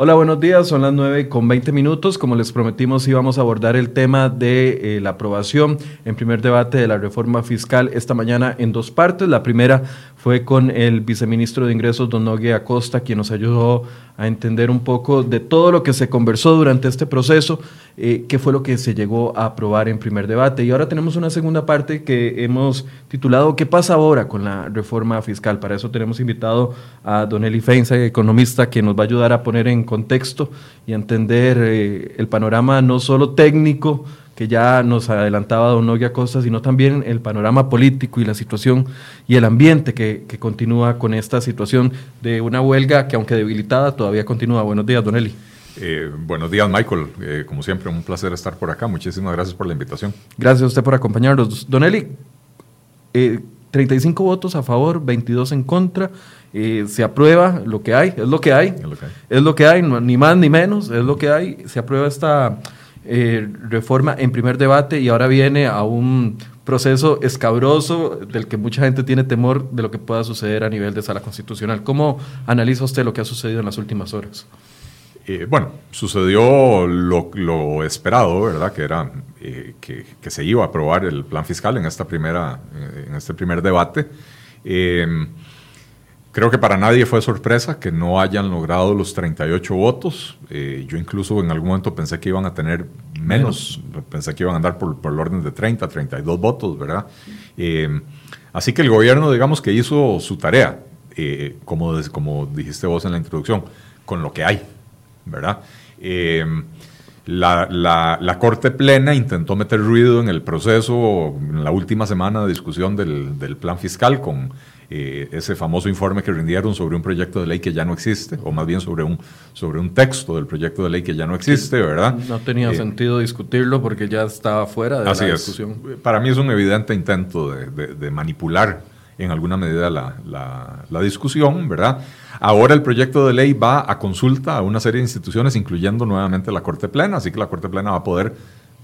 Hola, buenos días. Son las 9 con 20 minutos. Como les prometimos, íbamos a abordar el tema de eh, la aprobación en primer debate de la reforma fiscal esta mañana en dos partes. La primera fue con el viceministro de Ingresos, don Nogue Acosta, quien nos ayudó a entender un poco de todo lo que se conversó durante este proceso, eh, qué fue lo que se llegó a aprobar en primer debate. Y ahora tenemos una segunda parte que hemos titulado ¿Qué pasa ahora con la reforma fiscal? Para eso tenemos invitado a don Eli Feinza, economista, que nos va a ayudar a poner en contexto y entender eh, el panorama no solo técnico, que ya nos adelantaba don Noguia Costa, sino también el panorama político y la situación y el ambiente que, continúa con esta situación de una huelga que aunque debilitada todavía continúa. Buenos días, don Eli. Eh, buenos días, Michael. Eh, como siempre, un placer estar por acá. Muchísimas gracias por la invitación. Gracias a usted por acompañarnos. Don Eli, 35 eh, votos a favor, 22 en contra. Se aprueba lo que hay, es lo que hay. Es lo que hay, es lo que hay ni más ni menos, es lo que hay. Se aprueba esta eh, reforma en primer debate y ahora viene a un proceso escabroso del que mucha gente tiene temor de lo que pueda suceder a nivel de sala constitucional. ¿Cómo analiza usted lo que ha sucedido en las últimas horas? Eh, bueno, sucedió lo, esperado, ¿verdad? Que era eh, que, que, se iba a aprobar el plan fiscal en, esta primera, en este primer debate. Creo que para nadie fue sorpresa que no hayan logrado los 38 votos. Eh, yo incluso en algún momento pensé que iban a tener menos, pensé que iban a andar por, el orden de 30, 32 votos, ¿verdad? Eh, así que el gobierno, digamos que hizo su tarea, eh, como, como dijiste vos en la introducción, con lo que hay, ¿verdad? La, la, Corte Plena intentó meter ruido en el proceso, en la última semana de discusión del, del plan fiscal, con eh, ese famoso informe que rindieron sobre un proyecto de ley que ya no existe, o más bien sobre un, sobre un texto del proyecto de ley que ya no existe, ¿verdad? No tenía eh, sentido discutirlo porque ya estaba fuera de la discusión. Para mí es un evidente intento de, manipular en alguna medida la, la, discusión, ¿verdad? Ahora el proyecto de ley va a consulta a una serie de instituciones, incluyendo nuevamente la Corte Plena, así que la Corte Plena va a poder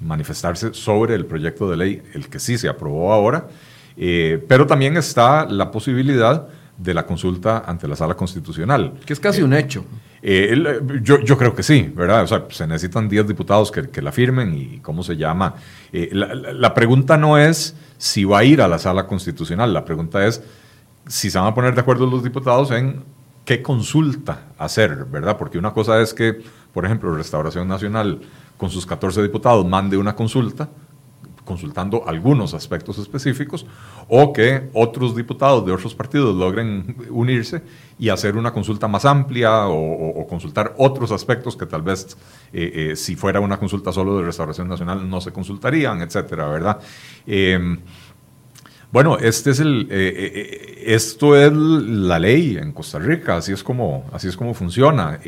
manifestarse sobre el proyecto de ley, el que sí se aprobó ahora, eh, pero también está la posibilidad de la consulta ante la sala constitucional. Que es casi un hecho. Eh, yo, yo, creo que sí, ¿verdad? O sea, se necesitan 10 diputados que, que, la firmen y cómo se llama. Eh, la, la, pregunta no es si va a ir a la sala constitucional, la pregunta es si se van a poner de acuerdo los diputados en qué consulta hacer, ¿verdad? Porque una cosa es que, por ejemplo, Restauración Nacional con sus 14 diputados mande una consulta consultando algunos aspectos específicos, o que otros diputados de otros partidos logren unirse y hacer una consulta más amplia o, consultar otros aspectos que tal vez eh, eh, si fuera una consulta solo de Restauración Nacional no se consultarían, etcétera, ¿verdad? Eh, bueno, este es el, esto es la ley en Costa Rica, así es como, así es como funciona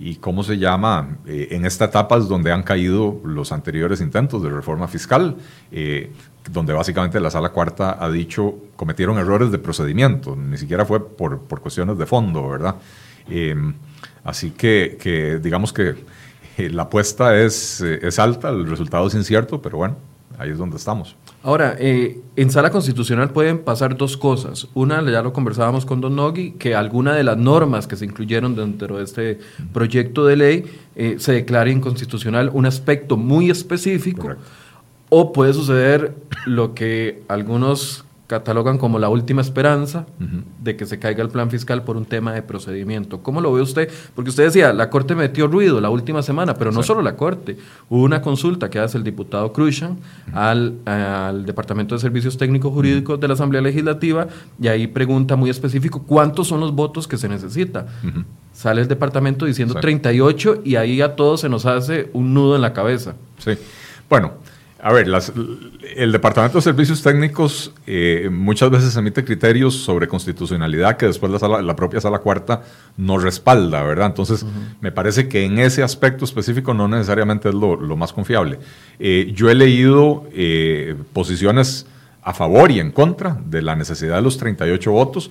y cómo se llama eh, en esta etapa es donde han caído los anteriores intentos de reforma fiscal, eh, donde básicamente la sala cuarta ha dicho cometieron errores de procedimiento, ni siquiera fue por, por cuestiones de fondo, ¿verdad? Eh, así que, que, digamos que la apuesta es, es alta, el resultado es incierto, pero bueno, ahí es donde estamos. Ahora, eh, en sala constitucional pueden pasar dos cosas. Una, ya lo conversábamos con Don Nogui, que alguna de las normas que se incluyeron dentro de este proyecto de ley eh, se declare inconstitucional un aspecto muy específico. O puede suceder lo que algunos catalogan como la última esperanza de que se caiga el plan fiscal por un tema de procedimiento. ¿Cómo lo ve usted? Porque usted decía, la Corte metió ruido la última semana, pero no solo la Corte. Hubo una consulta que hace el diputado Cruzan al, al, Departamento de Servicios Técnicos Jurídicos de la Asamblea Legislativa y ahí pregunta muy específico cuántos son los votos que se necesita. Sale el departamento diciendo 38 y ahí a todos se nos hace un nudo en la cabeza. Sí. Bueno, a ver, el Departamento de Servicios Técnicos eh, muchas veces emite criterios sobre constitucionalidad que después la, propia sala cuarta no respalda, ¿verdad? Entonces, me parece que en ese aspecto específico no necesariamente es lo, más confiable. Eh, yo he leído eh, posiciones a favor y en contra de la necesidad de los 38 votos.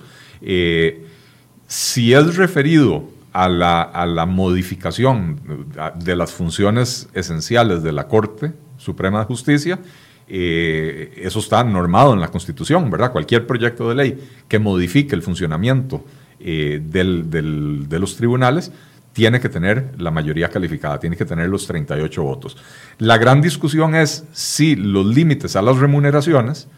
si es referido a la, a la modificación de las funciones esenciales de la Corte, Suprema de Justicia, eh, eso está normado en la Constitución, ¿verdad? Cualquier proyecto de ley que modifique el funcionamiento eh, de los tribunales tiene que tener la mayoría calificada, tiene que tener los 38 votos. La gran discusión es si los límites a las remuneraciones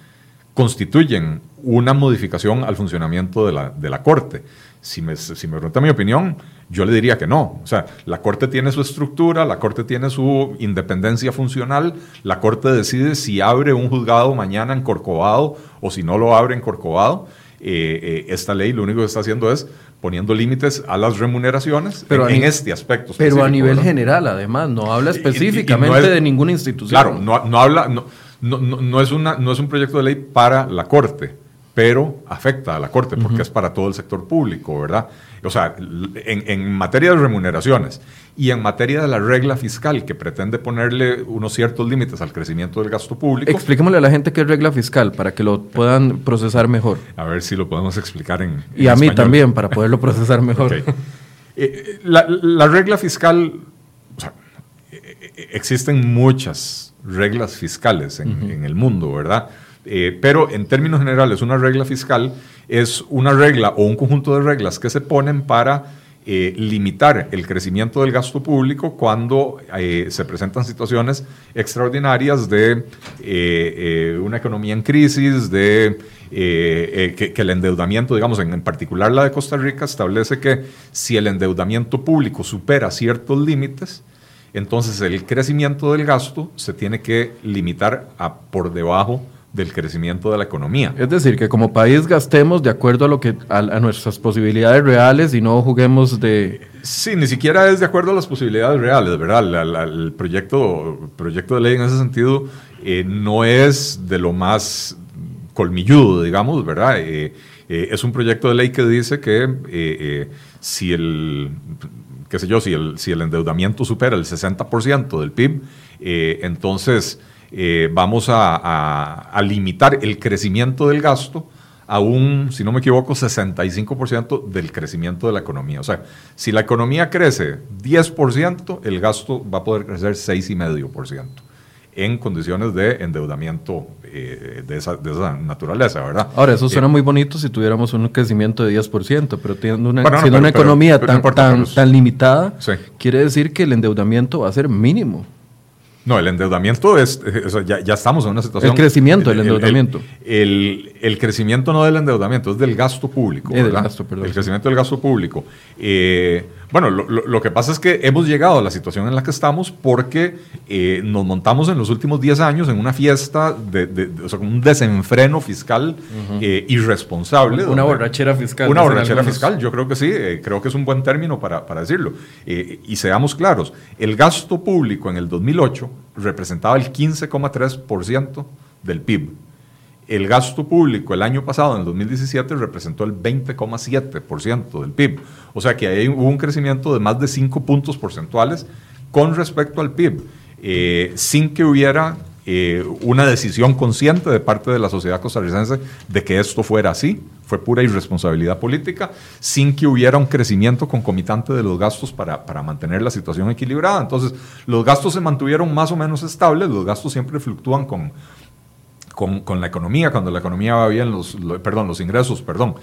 constituyen una modificación al funcionamiento de la, Corte. Si me, si me pregunta mi opinión, yo le diría que no. O sea, la Corte tiene su estructura, la Corte tiene su independencia funcional, la Corte decide si abre un juzgado mañana en Corcovado o si no lo abre en Corcovado. Eh, eh, esta ley lo único que está haciendo es poniendo límites a las remuneraciones pero en, este aspecto. Pero a nivel general, además, no habla específicamente de ninguna institución. Claro, no, no habla, no, no, no, es una, no es un proyecto de ley para la Corte, pero afecta a la Corte porque es para todo el sector público, ¿verdad? O sea, en, en, materia de remuneraciones y en materia de la regla fiscal que pretende ponerle unos ciertos límites al crecimiento del gasto público. Expliquémosle a la gente qué es regla fiscal para que lo puedan procesar mejor. A ver si lo podemos explicar en. Y a mí también, para poderlo procesar mejor. Eh, la, la, regla fiscal, o sea, eh, existen muchas reglas fiscales en, en el mundo, ¿verdad? Eh, pero en términos generales, una regla fiscal es una regla o un conjunto de reglas que se ponen para eh, limitar el crecimiento del gasto público cuando eh, se presentan situaciones extraordinarias de una economía en crisis, de que, el endeudamiento, digamos, en, en, particular la de Costa Rica, establece que si el endeudamiento público supera ciertos límites, entonces el crecimiento del gasto se tiene que limitar a por debajo del crecimiento de la economía. Es decir, que como país gastemos de acuerdo a lo que a, nuestras posibilidades reales y no juguemos de Sí, ni siquiera es de acuerdo a las posibilidades reales, ¿verdad? el proyecto, proyecto de ley en ese sentido eh, no es de lo más colmilludo, digamos, ¿verdad? Eh, eh, es un proyecto de ley que dice que si el qué sé yo, si el, si el endeudamiento supera el 60% del PIB, entonces eh, vamos a, limitar el crecimiento del gasto a un, si no me equivoco, 65% del crecimiento de la economía. O sea, si la economía crece 10%, el gasto va a poder crecer 6,5% en condiciones de endeudamiento eh, de, esa, naturaleza, ¿verdad? Ahora, eso suena eh, muy bonito si tuviéramos un crecimiento de 10%, pero teniendo una, siendo una economía tan, tan, limitada, quiere decir que el endeudamiento va a ser mínimo. No, el endeudamiento es, ya, ya, estamos en una situación... El crecimiento del endeudamiento. El, el, crecimiento no del endeudamiento, es del gasto público. del gasto, perdón, el crecimiento del gasto público. Eh, bueno, lo, lo, que pasa es que hemos llegado a la situación en la que estamos porque eh, nos montamos en los últimos 10 años en una fiesta, de, o sea, un desenfreno fiscal eh, irresponsable. Una borrachera fiscal. Una borrachera fiscal, yo creo que sí, creo que es un buen término para, para decirlo. y seamos claros, el gasto público en el 2008 representaba el 15,3% del PIB. El gasto público el año pasado, en el 2017, representó el 20,7% del PIB. O sea que ahí hubo un crecimiento de más de 5 puntos porcentuales con respecto al PIB, eh, sin que hubiera eh, una decisión consciente de parte de la sociedad costarricense de que esto fuera así. Fue pura irresponsabilidad política, sin que hubiera un crecimiento concomitante de los gastos para, para mantener la situación equilibrada. Entonces, los gastos se mantuvieron más o menos estables, los gastos siempre fluctúan con, con, con la economía, cuando la economía va bien, los, perdón, los ingresos, perdón,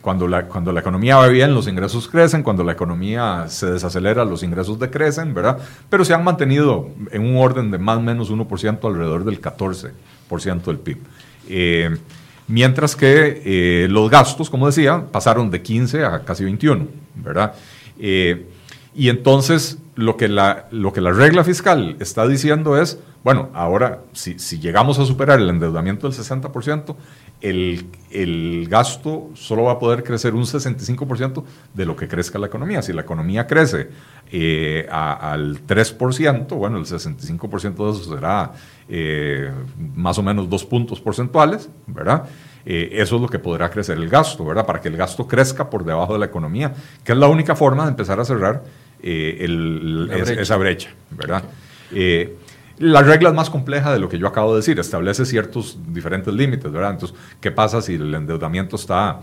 cuando la, cuando la economía va bien, los ingresos crecen, cuando la economía se desacelera, los ingresos decrecen, ¿verdad? Pero se han mantenido en un orden de más o menos 1%, alrededor del 14% del PIB. Eh, mientras que eh, los gastos, como decía, pasaron de 15 a casi 21, ¿verdad? Eh, y entonces lo que, la, lo que la regla fiscal está diciendo es, bueno, ahora si, si llegamos a superar el endeudamiento del 60%, el, el, gasto solo va a poder crecer un 65% de lo que crezca la economía. Si la economía crece eh, al 3%, bueno, el 65% de eso será eh, más o menos dos puntos porcentuales, ¿verdad? Eh, eso es lo que podrá crecer el gasto, ¿verdad? Para que el gasto crezca por debajo de la economía, que es la única forma de empezar a cerrar esa brecha, ¿verdad? La regla es más compleja de lo que yo acabo de decir, establece ciertos diferentes límites, ¿verdad? Entonces, ¿qué pasa si el endeudamiento está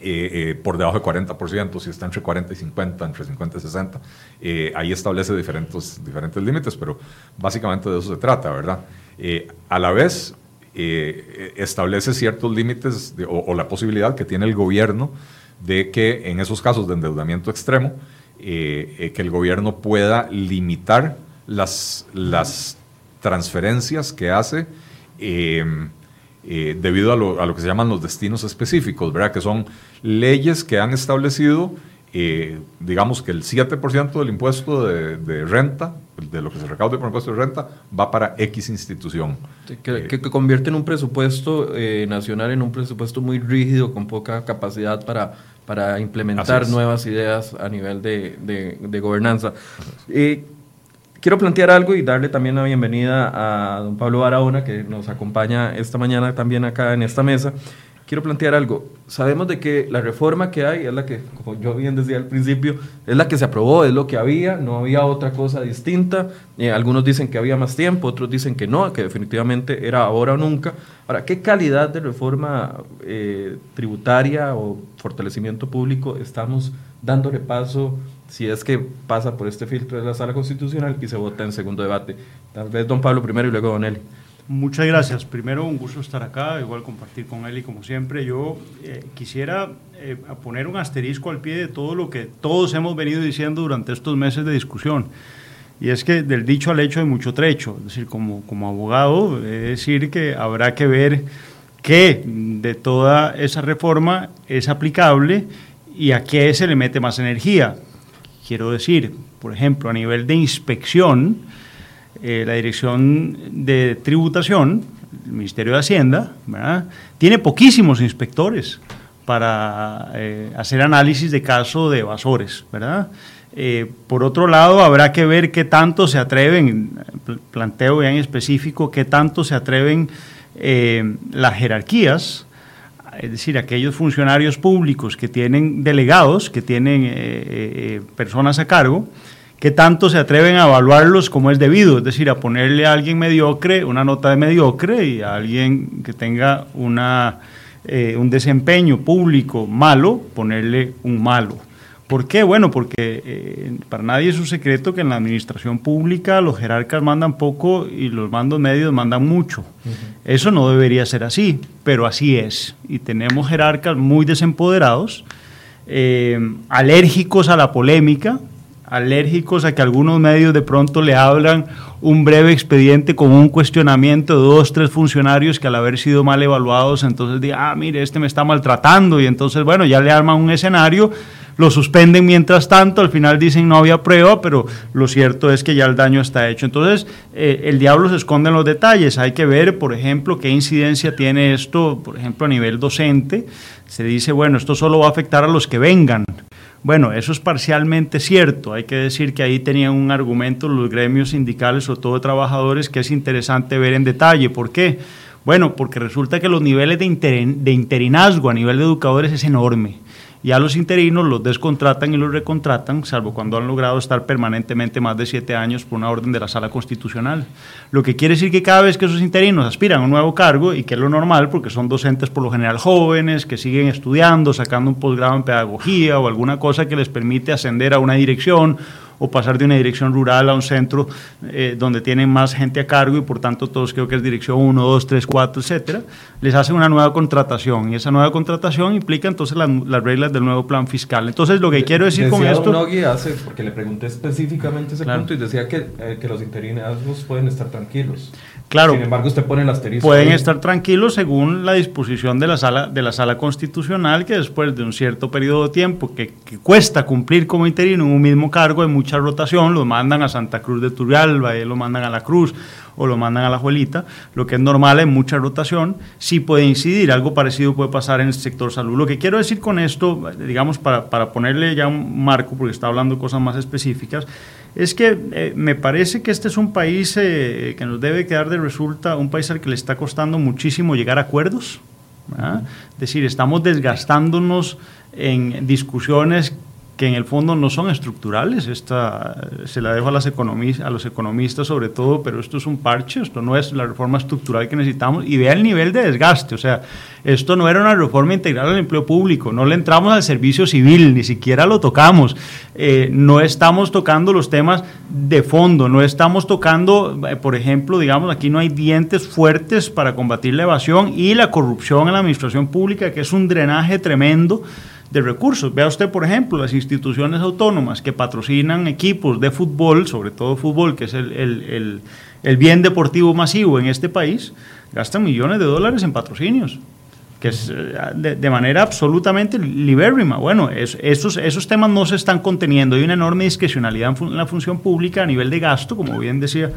eh, eh, por debajo de 40%, si está entre 40 y 50, entre 50 y 60? Eh, ahí establece diferentes, diferentes límites, pero básicamente de eso se trata, ¿verdad? a la vez, establece ciertos límites o, o la posibilidad que tiene el gobierno de que en esos casos de endeudamiento extremo, que el gobierno pueda limitar las, las transferencias que hace debido a lo, a lo, que se llaman los destinos específicos, ¿verdad? que son leyes que han establecido eh, digamos que el 7% del impuesto de, renta, de lo que se recaude por impuesto de renta, va para X institución. Que, que, convierte en un presupuesto eh, nacional en un presupuesto muy rígido, con poca capacidad para, para implementar nuevas ideas a nivel de, de, gobernanza. Eh, quiero plantear algo y darle también la bienvenida a don Pablo Barahona, que nos acompaña esta mañana también acá en esta mesa quiero plantear algo. Sabemos de que la reforma que hay es la que, como yo bien decía al principio, es la que se aprobó, es lo que había, no había otra cosa distinta. Eh, algunos dicen que había más tiempo, otros dicen que no, que definitivamente era ahora o nunca. Ahora, ¿qué calidad de reforma eh, tributaria o fortalecimiento público estamos dándole paso si es que pasa por este filtro de la sala constitucional y se vota en segundo debate? Tal vez don Pablo primero y luego don Eli. Muchas gracias. Primero, un gusto estar acá, igual compartir con y como siempre. Yo eh, quisiera eh, poner un asterisco al pie de todo lo que todos hemos venido diciendo durante estos meses de discusión. Y es que del dicho al hecho hay mucho trecho. Es decir, como, como abogado, es decir que habrá que ver qué de toda esa reforma es aplicable y a qué se le mete más energía. Quiero decir, por ejemplo, a nivel de inspección, eh, la Dirección de Tributación, el Ministerio de Hacienda, tiene poquísimos inspectores para eh, hacer análisis de caso de evasores, ¿verdad? Eh, por otro lado, habrá que ver qué tanto se atreven, planteo ya en específico, qué tanto se atreven las jerarquías, es decir, aquellos funcionarios públicos que tienen delegados, que tienen personas a cargo, ¿Qué tanto se atreven a evaluarlos como es debido, es decir, a ponerle a alguien mediocre una nota de mediocre y a alguien que tenga una, eh, un desempeño público malo, ponerle un malo. ¿Por qué? Bueno, porque eh, para nadie es un secreto que en la administración pública los jerarcas mandan poco y los mandos medios mandan mucho. Eso no debería ser así, pero así es. Y tenemos jerarcas muy desempoderados, eh, alérgicos a la polémica, alérgicos a que algunos medios de pronto le hablan un breve expediente con un cuestionamiento de dos, tres funcionarios que al haber sido mal evaluados, entonces digan, ah, mire, este me está maltratando, y entonces, bueno, ya le arman un escenario, lo suspenden mientras tanto, al final dicen no había prueba, pero lo cierto es que ya el daño está hecho. Entonces, eh, el diablo se esconde en los detalles, hay que ver, por ejemplo, qué incidencia tiene esto, por ejemplo, a nivel docente, se dice, bueno, esto solo va a afectar a los que vengan, bueno, eso es parcialmente cierto. Hay que decir que ahí tenían un argumento los gremios sindicales, o todo trabajadores, que es interesante ver en detalle. ¿Por qué? Bueno, porque resulta que los niveles de, de interinazgo a nivel de educadores es enorme. Y a los interinos los descontratan y los recontratan, salvo cuando han logrado estar permanentemente más de siete años por una orden de la sala constitucional. Lo que quiere decir que cada vez que esos interinos aspiran a un nuevo cargo, y que es lo normal, porque son docentes por lo general jóvenes, que siguen estudiando, sacando un posgrado en pedagogía o alguna cosa que les permite ascender a una dirección o pasar de una dirección rural a un centro eh, donde tienen más gente a cargo y por tanto todos creo que es dirección 1, 2, 3, 4, etcétera, les hacen una nueva contratación y esa nueva contratación implica entonces las, reglas del nuevo plan fiscal. Entonces lo que quiero decir con esto... Nogui hace, porque le pregunté específicamente ese punto y decía que, eh, que los interinazgos pueden estar tranquilos. Claro. Sin embargo, usted pone el asterisco. Pueden estar tranquilos según la disposición de la sala de la sala constitucional que después de un cierto periodo de tiempo que, cuesta cumplir como interino en un mismo cargo hay mucha rotación, lo mandan a Santa Cruz de Turrialba, lo mandan a la Cruz o lo mandan a la Juelita, lo que es normal en mucha rotación, sí puede incidir, algo parecido puede pasar en el sector salud. Lo que quiero decir con esto, digamos, para, para ponerle ya un marco, porque está hablando cosas más específicas, es que eh, me parece que este es un país eh, que nos debe quedar de resulta, un país al que le está costando muchísimo llegar a acuerdos. Es decir, estamos desgastándonos en discusiones que en el fondo no son estructurales. Esta, se la dejo a, las a los economistas sobre todo, pero esto es un parche, esto no es la reforma estructural que necesitamos. Y vea el nivel de desgaste, o sea, esto no era una reforma integral al empleo público, no le entramos al servicio civil, ni siquiera lo tocamos. Eh, no estamos tocando los temas de fondo, no estamos tocando, eh, por ejemplo, digamos, aquí no hay dientes fuertes para combatir la evasión y la corrupción en la administración pública, que es un drenaje tremendo de recursos. Vea usted, por ejemplo, las instituciones autónomas que patrocinan equipos de fútbol, sobre todo fútbol, que es el, el, el, bien deportivo masivo en este país, gastan millones de dólares en patrocinios que es eh, de, manera absolutamente libérrima. Bueno, esos, esos temas no se están conteniendo. Hay una enorme discrecionalidad en, la función pública a nivel de gasto, como bien decía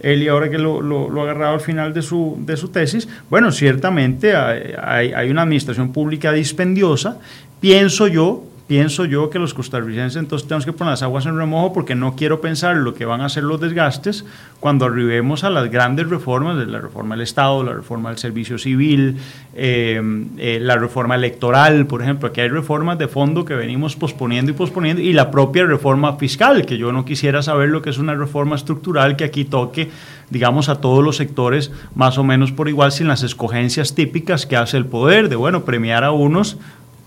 él y ahora que lo, lo, ha agarrado al final de su, de su tesis. Bueno, ciertamente hay, hay una administración pública dispendiosa. Pienso yo pienso yo que los costarricenses entonces tenemos que poner las aguas en remojo porque no quiero pensar lo que van a ser los desgastes cuando arribemos a las grandes reformas, de la reforma del Estado, la reforma del servicio civil, eh, eh, la reforma electoral, por ejemplo. Aquí hay reformas de fondo que venimos posponiendo y posponiendo y la propia reforma fiscal, que yo no quisiera saber lo que es una reforma estructural que aquí toque digamos, a todos los sectores más o menos por igual, sin las escogencias típicas que hace el poder, de, bueno, premiar a unos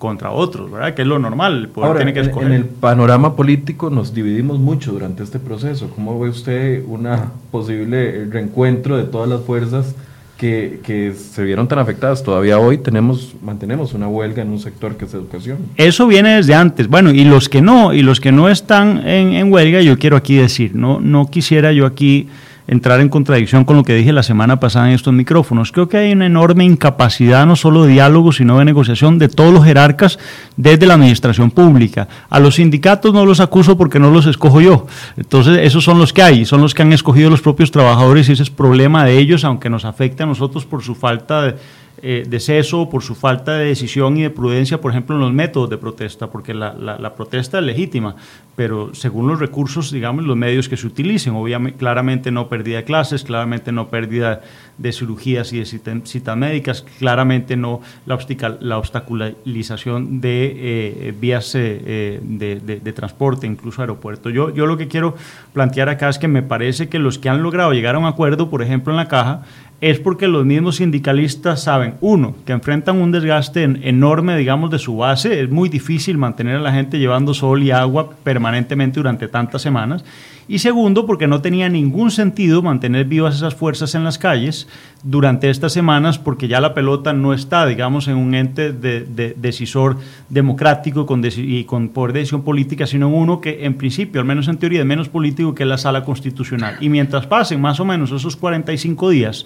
contra otros, ¿verdad? Que es lo normal, el poder tiene que escoger. En el panorama político nos dividimos mucho durante este proceso. ¿Cómo ve usted un posible reencuentro de todas las fuerzas que, que, se vieron tan afectadas? Todavía hoy tenemos, mantenemos una huelga en un sector que es educación. Eso viene desde antes. Bueno, y los que no, y los que no están en, en huelga, yo quiero aquí decir, no, no quisiera yo aquí entrar en contradicción con lo que dije la semana pasada en estos micrófonos. Creo que hay una enorme incapacidad no solo de diálogo, sino de negociación de todos los jerarcas desde la administración pública. A los sindicatos no los acuso porque no los escojo yo. Entonces, esos son los que hay, son los que han escogido los propios trabajadores y ese es problema de ellos, aunque nos afecte a nosotros por su falta de eh, de ceso por su falta de decisión y de prudencia, por ejemplo, en los métodos de protesta, porque la, la, protesta es legítima, pero según los recursos, digamos, los medios que se utilicen, obviamente, claramente no pérdida de clases, claramente no pérdida de cirugías y de citas médicas, claramente no la, la obstaculización de eh, vías eh, de, de, transporte, incluso aeropuerto. Yo, yo lo que quiero plantear acá es que me parece que los que han logrado llegar a un acuerdo, por ejemplo, en la caja, es porque los mismos sindicalistas saben, uno, que enfrentan un desgaste enorme, digamos, de su base, es muy difícil mantener a la gente llevando sol y agua permanentemente durante tantas semanas, y segundo, porque no tenía ningún sentido mantener vivas esas fuerzas en las calles durante estas semanas, porque ya la pelota no está, digamos, en un ente de, decisor democrático con y con poder de decisión política, sino en uno que, en principio, al menos en teoría, es menos político que la sala constitucional. Y mientras pasen más o menos esos 45 días,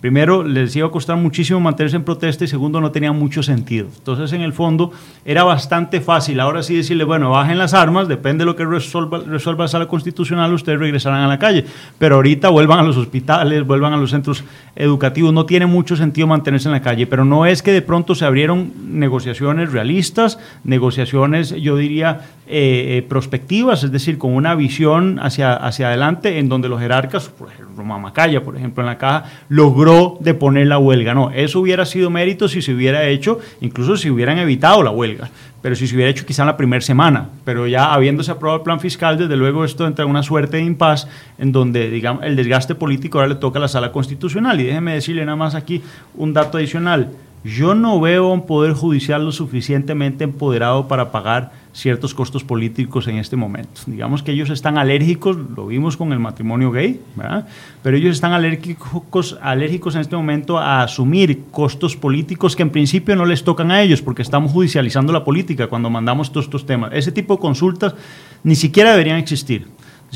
Primero, les iba a costar muchísimo mantenerse en protesta y segundo, no tenía mucho sentido. Entonces, en el fondo, era bastante fácil ahora sí decirle, bueno, bajen las armas, depende de lo que resuelva, resuelva la sala constitucional, ustedes regresarán a la calle. Pero ahorita vuelvan a los hospitales, vuelvan a los centros educativos. No tiene mucho sentido mantenerse en la calle, pero no es que de pronto se abrieron negociaciones realistas, negociaciones, yo diría, eh, eh, prospectivas, es decir, con una visión hacia, hacia adelante en donde los jerarcas, por ejemplo, Mamacaya, por ejemplo, en la caja, logró deponer la huelga. No, eso hubiera sido mérito si se hubiera hecho, incluso si hubieran evitado la huelga, pero si se hubiera hecho quizá en la primera semana. Pero ya habiéndose aprobado el plan fiscal, desde luego esto entra en una suerte de impas en donde digamos, el desgaste político ahora le toca a la sala constitucional. Y déjeme decirle nada más aquí un dato adicional. Yo no veo un poder judicial lo suficientemente empoderado para pagar ciertos costos políticos en este momento. Digamos que ellos están alérgicos, lo vimos con el matrimonio gay, ¿verdad? pero ellos están alérgicos, alérgicos en este momento a asumir costos políticos que en principio no les tocan a ellos porque estamos judicializando la política cuando mandamos todos estos temas. Ese tipo de consultas ni siquiera deberían existir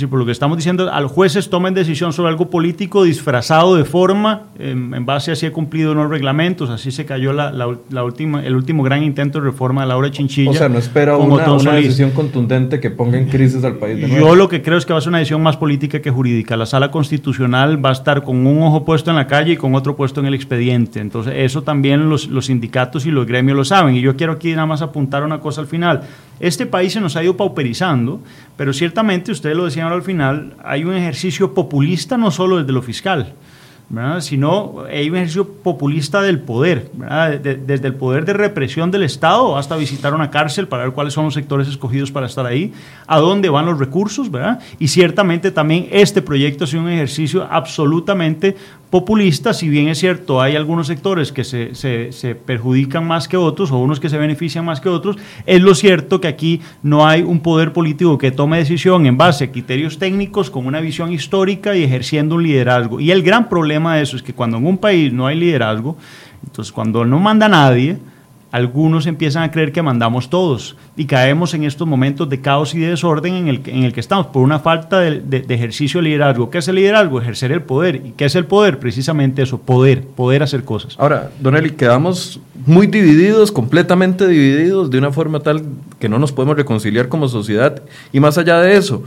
por lo que estamos diciendo, a los jueces tomen decisión sobre algo político disfrazado de forma, en, base a si ha cumplido unos reglamentos, así se cayó la, la, última, el último gran intento de reforma de Laura Chinchilla. O sea, no espera una, una decisión contundente que ponga en crisis al país de nuevo. Yo lo que creo es que va a ser una decisión más política que jurídica. La sala constitucional va a estar con un ojo puesto en la calle y con otro puesto en el expediente. Entonces, eso también los, los sindicatos y los gremios lo saben. Y yo quiero aquí nada más apuntar una cosa al final. Este país se nos ha ido pauperizando, pero ciertamente, ustedes lo decían al final, hay un ejercicio populista no solo desde lo fiscal, sino hay un ejercicio populista del poder, desde el poder de represión del Estado hasta visitar una cárcel para ver cuáles son los sectores escogidos para estar ahí, a dónde van los recursos, ¿verdad? y ciertamente también este proyecto ha sido un ejercicio absolutamente populista, si bien es cierto, hay algunos sectores que se, se, perjudican más que otros o unos que se benefician más que otros, es lo cierto que aquí no hay un poder político que tome decisión en base a criterios técnicos con una visión histórica y ejerciendo un liderazgo. Y el gran problema de eso es que cuando en un país no hay liderazgo, entonces cuando no manda nadie, algunos empiezan a creer que mandamos todos y caemos en estos momentos de caos y de desorden en el, en el que estamos por una falta de, de, ejercicio de liderazgo. ¿Qué es el liderazgo? Ejercer el poder. ¿Y qué es el poder? Precisamente eso, poder, poder hacer cosas. Ahora, Don Eli, quedamos muy divididos, completamente divididos, de una forma tal que no nos podemos reconciliar como sociedad. Y más allá de eso,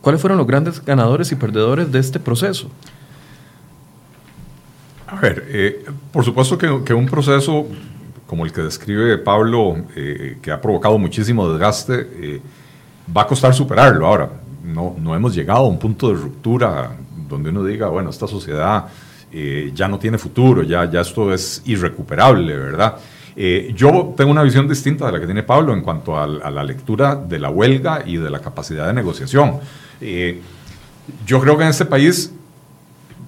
¿cuáles fueron los grandes ganadores y perdedores de este proceso? A ver, eh, por supuesto que, que, un proceso como el que describe Pablo, eh, que ha provocado muchísimo desgaste, eh, va a costar superarlo. Ahora, no, no hemos llegado a un punto de ruptura donde uno diga, bueno, esta sociedad ya no tiene futuro, ya, ya esto es irrecuperable, ¿verdad? yo tengo una visión distinta de la que tiene Pablo en cuanto a la lectura de la huelga y de la capacidad de negociación. yo creo que en este país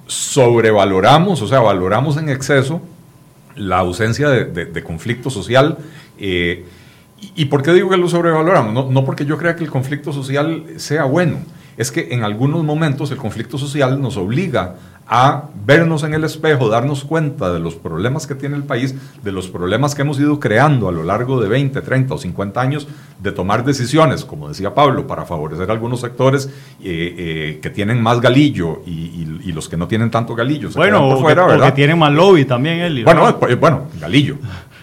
sobrevaloramos, o sea, valoramos en exceso la ausencia de, conflicto social. Eh, y, por qué digo que lo sobrevaloramos? No, no porque yo crea que el conflicto social sea bueno, es que en algunos momentos el conflicto social nos obliga a vernos en el espejo, darnos cuenta de los problemas que tiene el país, de los problemas que hemos ido creando a lo largo de 20, 30 o 50 años, de tomar decisiones, como decía Pablo, para favorecer algunos sectores eh, eh, que tienen más galillo y, los que no tienen tanto galillo. bueno, o, que, tienen más lobby también, Eli. Bueno, eh, bueno, galillo.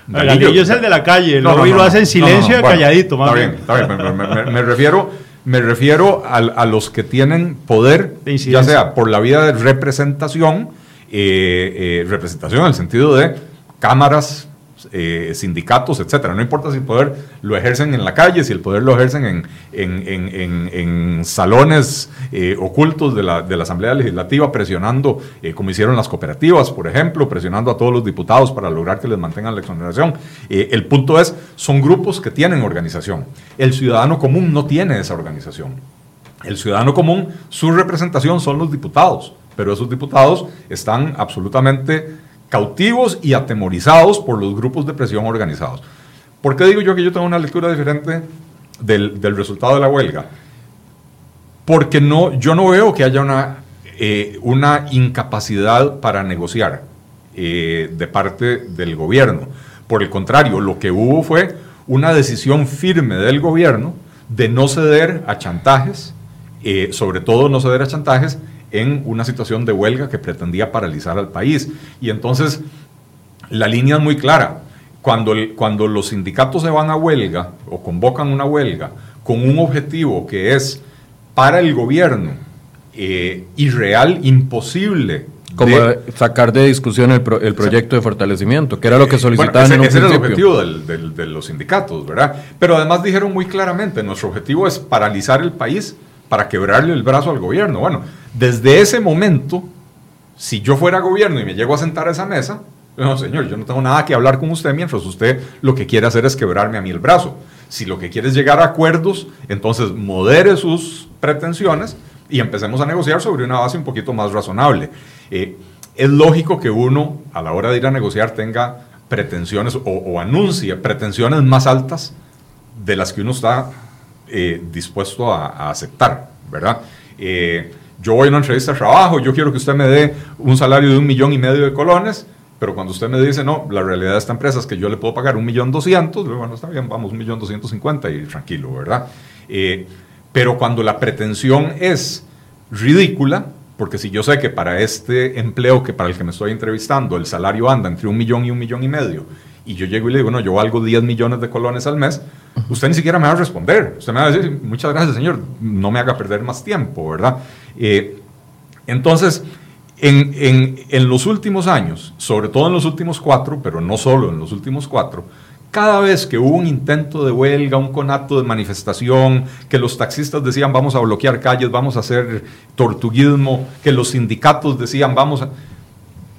Galillo, es el de la calle, el lobby lo hace en silencio y calladito. Más está bien, está bien, me refiero me refiero a, los que tienen poder, ya sea por la vía de representación, eh, eh, representación en el sentido de cámaras, eh, sindicatos, etcétera. No importa si el poder lo ejercen en la calle, si el poder lo ejercen en, salones eh, ocultos de la, de la, Asamblea Legislativa, presionando, eh, como hicieron las cooperativas, por ejemplo, presionando a todos los diputados para lograr que les mantengan la exoneración. el punto es, son grupos que tienen organización. El ciudadano común no tiene esa organización. El ciudadano común, su representación son los diputados, pero esos diputados están absolutamente cautivos y atemorizados por los grupos de presión organizados. ¿Por qué digo yo que yo tengo una lectura diferente del, resultado de la huelga? Porque no, yo no veo que haya una, eh, una incapacidad para negociar eh, de parte del gobierno. Por el contrario, lo que hubo fue una decisión firme del gobierno de no ceder a chantajes, eh, sobre todo no ceder a chantajes en una situación de huelga que pretendía paralizar al país. Y entonces la línea es muy clara. Cuando, cuando los sindicatos se van a huelga o convocan una huelga con un objetivo que es para el gobierno eh, irreal, imposible como sacar de discusión el, el proyecto de fortalecimiento, que era lo que solicitaban ese, ese era el objetivo de los sindicatos, ¿verdad? Pero además dijeron muy claramente, nuestro objetivo es paralizar el país para quebrarle el brazo al gobierno. Bueno, desde ese momento, si yo fuera gobierno y me llego a sentar a esa mesa, no, señor, yo no tengo nada que hablar con usted mientras usted lo que quiere hacer es quebrarme a mí el brazo. Si lo que quiere es llegar a acuerdos, entonces modere sus pretensiones y empecemos a negociar sobre una base un poquito más razonable. Eh, es lógico que uno, a la hora de ir a negociar, tenga pretensiones o anuncie pretensiones más altas de las que uno está eh, dispuesto a, aceptar, ¿verdad? Eh, yo voy a una entrevista de trabajo, yo quiero que usted me dé un salario de un millón y medio de colones, pero cuando usted me dice, no, la realidad de esta empresa es que yo le puedo pagar un millón doscientos, bueno, está bien, vamos, un millón doscientos cincuenta y tranquilo, ¿verdad? Eh, pero cuando la pretensión es ridícula, porque si yo sé que para este empleo que para el que me estoy entrevistando el salario anda entre un millón y un millón y medio, y yo llego y le digo, no, yo valgo 10 millones de colones al mes, usted ni siquiera me va a responder. Usted me va a decir, muchas gracias, señor, no me haga perder más tiempo, ¿verdad? Eh, entonces, en, en, en, los últimos años, sobre todo en los últimos cuatro, pero no solo en los últimos cuatro, cada vez que hubo un intento de huelga, un conato de manifestación, que los taxistas decían vamos a bloquear calles, vamos a hacer tortuguismo, que los sindicatos decían vamos a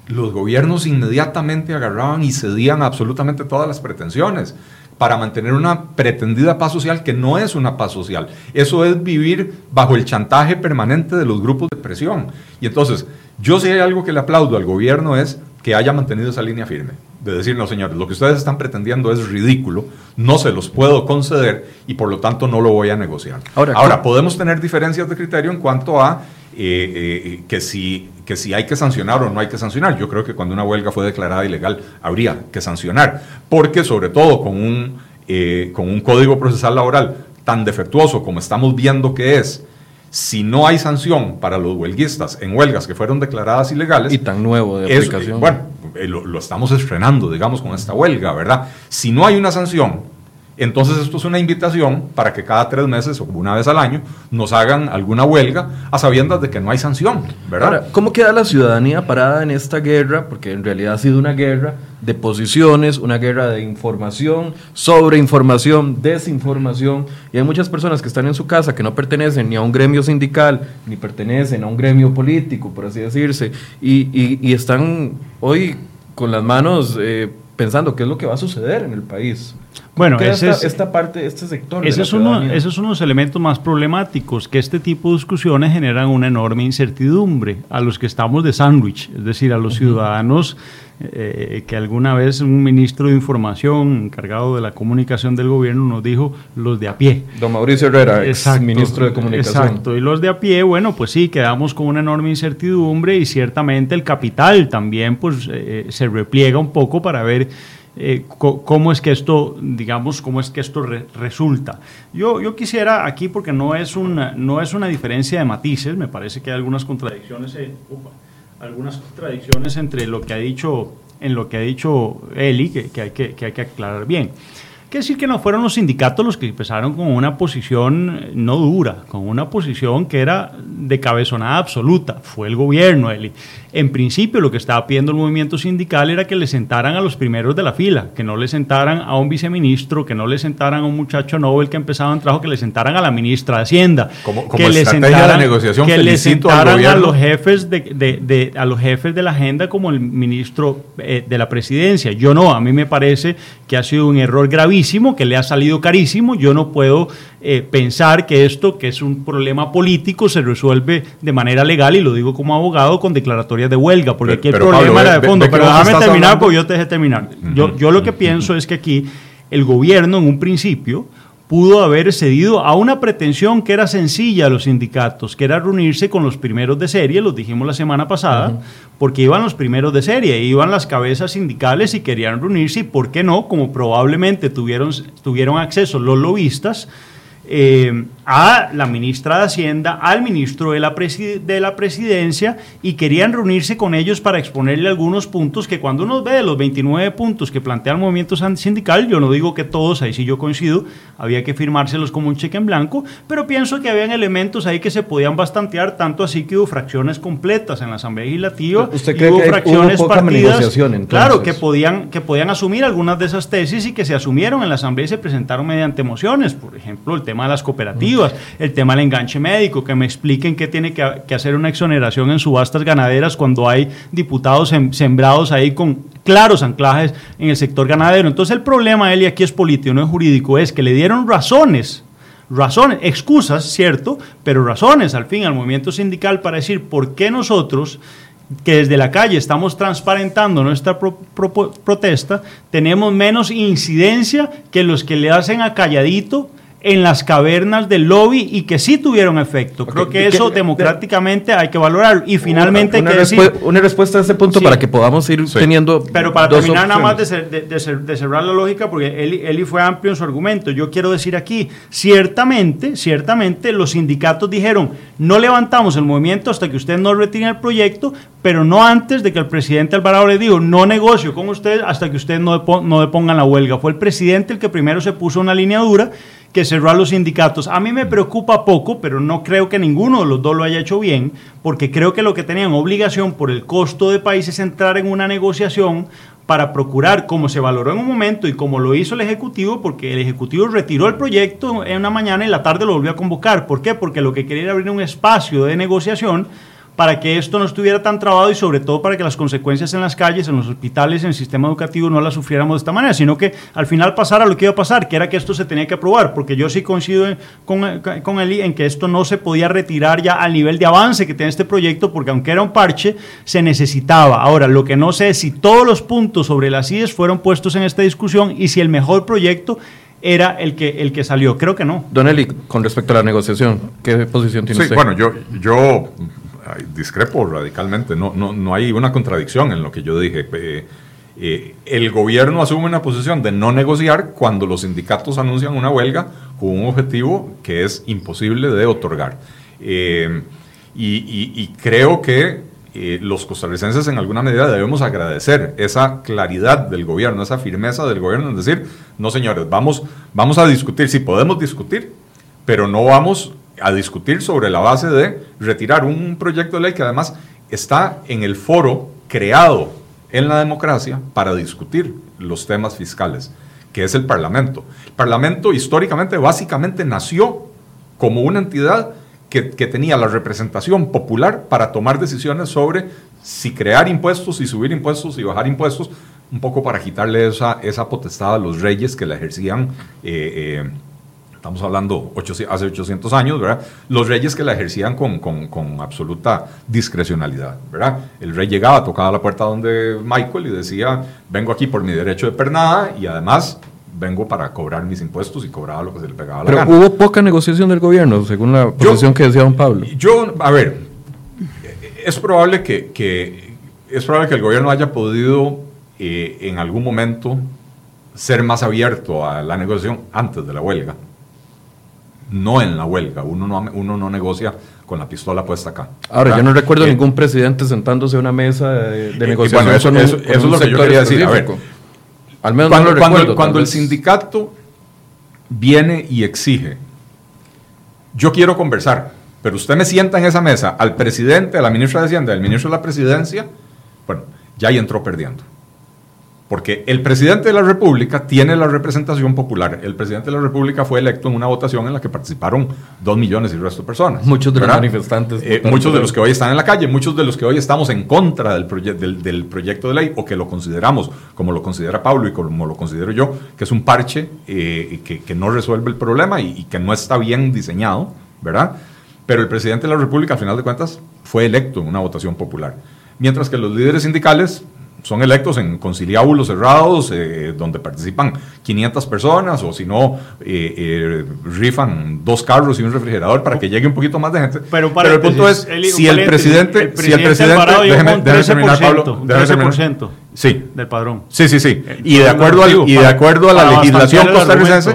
los gobiernos inmediatamente agarraban y cedían absolutamente todas las pretensiones para mantener una pretendida paz social que no es una paz social. Eso es vivir bajo el chantaje permanente de los grupos de presión. Y entonces, yo si hay algo que le aplaudo al gobierno es que haya mantenido esa línea firme, de decir, no señores, lo que ustedes están pretendiendo es ridículo, no se los puedo conceder y por lo tanto no lo voy a negociar. Ahora, Ahora podemos tener diferencias de criterio en cuanto a eh, eh, que si que si hay que sancionar o no hay que sancionar. Yo creo que cuando una huelga fue declarada ilegal habría que sancionar, porque sobre todo con un, eh, con un código procesal laboral tan defectuoso como estamos viendo que es, si no hay sanción para los huelguistas en huelgas que fueron declaradas ilegales. Y tan nuevo de aplicación. bueno, eh, lo, lo, estamos estrenando, digamos, con esta huelga, ¿verdad? Si no hay una sanción entonces esto es una invitación para que cada tres meses o una vez al año nos hagan alguna huelga a sabiendas de que no hay sanción, ¿verdad? ¿cómo queda la ciudadanía parada en esta guerra? Porque en realidad ha sido una guerra de posiciones, una guerra de información, sobreinformación, desinformación, y hay muchas personas que están en su casa que no pertenecen ni a un gremio sindical, ni pertenecen a un gremio político, por así decirse, y, y, están hoy con las manos eh, pensando qué es lo que va a suceder en el país. Bueno, ese esta, es, esta parte, este sector. Ese, es uno, ese es uno de los elementos más problemáticos, que este tipo de discusiones generan una enorme incertidumbre a los que estamos de sándwich, es decir, a los ciudadanos eh, que alguna vez un ministro de Información encargado de la comunicación del gobierno nos dijo los de a pie. Don Mauricio Herrera, ex ministro de Comunicación. Exacto, y los de a pie, bueno, pues sí, quedamos con una enorme incertidumbre y ciertamente el capital también pues eh, se repliega un poco para ver eh, cómo es que esto, digamos, cómo es que esto resulta. Yo, yo quisiera aquí, porque no es, una, no es una diferencia de matices, me parece que hay algunas contradicciones, eh, algunas contradicciones entre lo que ha dicho, en lo que ha dicho Eli, que, que, hay, que, que hay que aclarar bien que decir que no fueron los sindicatos los que empezaron con una posición eh, no dura, con una posición que era de cabezonada absoluta. Fue el gobierno, Eli. En principio, lo que estaba pidiendo el movimiento sindical era que le sentaran a los primeros de la fila, que no le sentaran a un viceministro, que no le sentaran a un muchacho Nobel que empezaba en trabajo, que le sentaran a la ministra de Hacienda. Como, que le sentaran, de negociación, que le sentaran a los jefes de, de, de, a los jefes de la agenda como el ministro eh, de la presidencia. Yo no, a mí me parece que ha sido un error gravísimo, que le ha salido carísimo. Yo no puedo eh, pensar que esto, que es un problema político, se resuelve de manera legal, y lo digo como abogado, con declaratorias de huelga, porque aquí el problema era de fondo. pero déjame terminar, porque yo te dejé terminar. yo, yo lo que pienso es que aquí el gobierno, en un principio, pudo haber cedido a una pretensión que era sencilla a los sindicatos, que era reunirse con los primeros de serie, lo dijimos la semana pasada, porque iban los primeros de serie, iban las cabezas sindicales y querían reunirse, y por qué no, como probablemente tuvieron, tuvieron acceso los lobistas, eh, a la ministra de Hacienda, al ministro de la, de la presidencia y querían reunirse con ellos para exponerle algunos puntos que cuando uno ve los 29 puntos que plantea el movimiento sindical, yo no digo que todos, ahí sí yo coincido, había que firmárselos como un cheque en blanco, pero pienso que habían elementos ahí que se podían bastantear, tanto así que hubo fracciones completas en la Asamblea Legislativa ¿Usted cree hubo que fracciones hubo partidas, claro, que podían, que podían asumir algunas de esas tesis y que se asumieron en la Asamblea y se presentaron mediante mociones, por ejemplo, el tema de las cooperativas el tema del enganche médico, que me expliquen qué tiene que, hacer una exoneración en subastas ganaderas cuando hay diputados sembrados ahí con claros anclajes en el sector ganadero. Entonces el problema, Eli, aquí es político, no es jurídico, es que le dieron razones razones, excusas, cierto, pero razones al fin al movimiento sindical para decir por qué nosotros que desde la calle estamos transparentando nuestra protesta, tenemos menos incidencia que los que le hacen a calladito en las cavernas del lobby y que sí tuvieron efecto. Creo que eso democráticamente hay que valorar. Y finalmente una, una, respuesta a ese punto para que podamos ir teniendo. Pero para terminar nada más de, cerrar la lógica, porque Eli, Eli, fue amplio en su argumento. Yo quiero decir aquí, ciertamente, ciertamente los sindicatos dijeron, no levantamos el movimiento hasta que usted no retire el proyecto, pero no antes de que el presidente Alvarado le dijo, no negocio con usted hasta que usted no, no depongan la huelga. Fue el presidente el que primero se puso una línea dura que cerró a los sindicatos. A mí me preocupa poco, pero no creo que ninguno de los dos lo haya hecho bien, porque creo que lo que tenían obligación por el costo de país es entrar en una negociación para procurar, como se valoró en un momento y como lo hizo el Ejecutivo, porque el Ejecutivo retiró el proyecto en una mañana y la tarde lo volvió a convocar. ¿Por qué? Porque lo que quería era abrir un espacio de negociación para que esto no estuviera tan trabado y sobre todo para que las consecuencias en las calles, en los hospitales, en el sistema educativo no las sufriéramos de esta manera, sino que al final pasara lo que iba a pasar, que era que esto se tenía que aprobar, porque yo sí coincido con, con él en que esto no se podía retirar ya al nivel de avance que tiene este proyecto, porque aunque era un parche, se necesitaba. Ahora, lo que no sé es si todos los puntos sobre las IES fueron puestos en esta discusión y si el mejor proyecto era el que, el que salió. Creo que no. Don Eli, con respecto a la negociación, ¿qué posición tiene sí, usted? Bueno, yo, yo discrepo radicalmente, no, no, no hay una contradicción en lo que yo dije. Eh, el gobierno asume una posición de no negociar cuando los sindicatos anuncian una huelga con un objetivo que es imposible de otorgar. Eh, y, creo que eh, los costarricenses en alguna medida debemos agradecer esa claridad del gobierno, esa firmeza del gobierno en decir, no señores, vamos, vamos a discutir, si podemos discutir, pero no vamos a discutir sobre la base de retirar un proyecto de ley que además está en el foro creado en la democracia para discutir los temas fiscales, que es el Parlamento. El Parlamento históricamente básicamente nació como una entidad que, tenía la representación popular para tomar decisiones sobre si crear impuestos, y subir impuestos y bajar impuestos, un poco para quitarle esa, esa potestad a los reyes que la ejercían. Eh, eh, estamos hablando hace 800 años, ¿verdad? Los reyes que la ejercían con, absoluta discrecionalidad, ¿verdad? El rey llegaba, tocaba la puerta donde Michael y decía, vengo aquí por mi derecho de pernada y además vengo para cobrar mis impuestos y cobraba lo que se le pegaba a la Pero hubo poca negociación del gobierno, según la posición que decía don Pablo. Yo, a ver, es probable que, es probable que el gobierno haya podido eh, en algún momento ser más abierto a la negociación antes de la huelga no en la huelga. Uno no, uno no negocia con la pistola puesta acá. Ahora, yo no recuerdo eh, ningún presidente sentándose a una mesa de, negociación. Bueno, eso, es lo que yo quería decir. A ver, al menos cuando, cuando, cuando el sindicato viene y exige, yo quiero conversar, pero usted me sienta en esa mesa al presidente, a la ministra de Hacienda, al ministro de la Presidencia, bueno, ya ahí entró perdiendo. Porque el presidente de la República tiene la representación popular. El presidente de la República fue electo en una votación en la que participaron dos millones y resto de personas. Muchos de los manifestantes. Eh, muchos de los que hoy están en la calle, muchos de los que hoy estamos en contra del, del, proyecto de ley o que lo consideramos, como lo considera Pablo y como lo considero yo, que es un parche eh, que, no resuelve el problema y, y que no está bien diseñado, ¿verdad? Pero el presidente de la República, al final de cuentas, fue electo en una votación popular. Mientras que los líderes sindicales son electos en conciliábulos cerrados eh, donde participan 500 personas o si no eh, eh, rifan dos carros y un refrigerador para que llegue un poquito más de gente. Pero, para el punto es, si el presidente, si el presidente, déjeme, terminar Pablo, 13% sí. del padrón. Sí, sí, sí. Y de acuerdo, al, y de acuerdo a la legislación costarricense,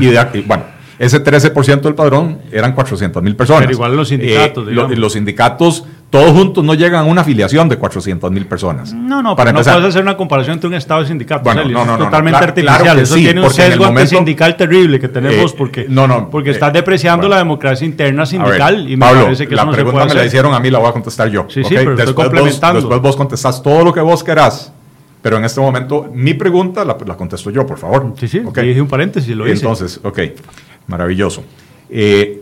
y, de, bueno, ese 13% del padrón eran 400 mil personas. Pero igual los sindicatos. Eh, los sindicatos, todos juntos, no llegan a una afiliación de 400 mil personas. No, no, para no puedes hacer una comparación entre un Estado y sindicatos. Bueno, no, no, es totalmente artificial. Eso tiene un sesgo antisindical terrible que tenemos eh, porque, no, no, porque estás eh, depreciando la democracia interna sindical. y me parece que la pregunta me la hicieron a mí, la voy a contestar yo. Sí, sí, pero después complementando. Vos, después vos contestás todo lo que vos querás. Pero en este momento, mi pregunta la, la contesto yo, por favor. Sí, sí, okay. dije un paréntesis, lo hice. Entonces, ok, maravilloso. Eh,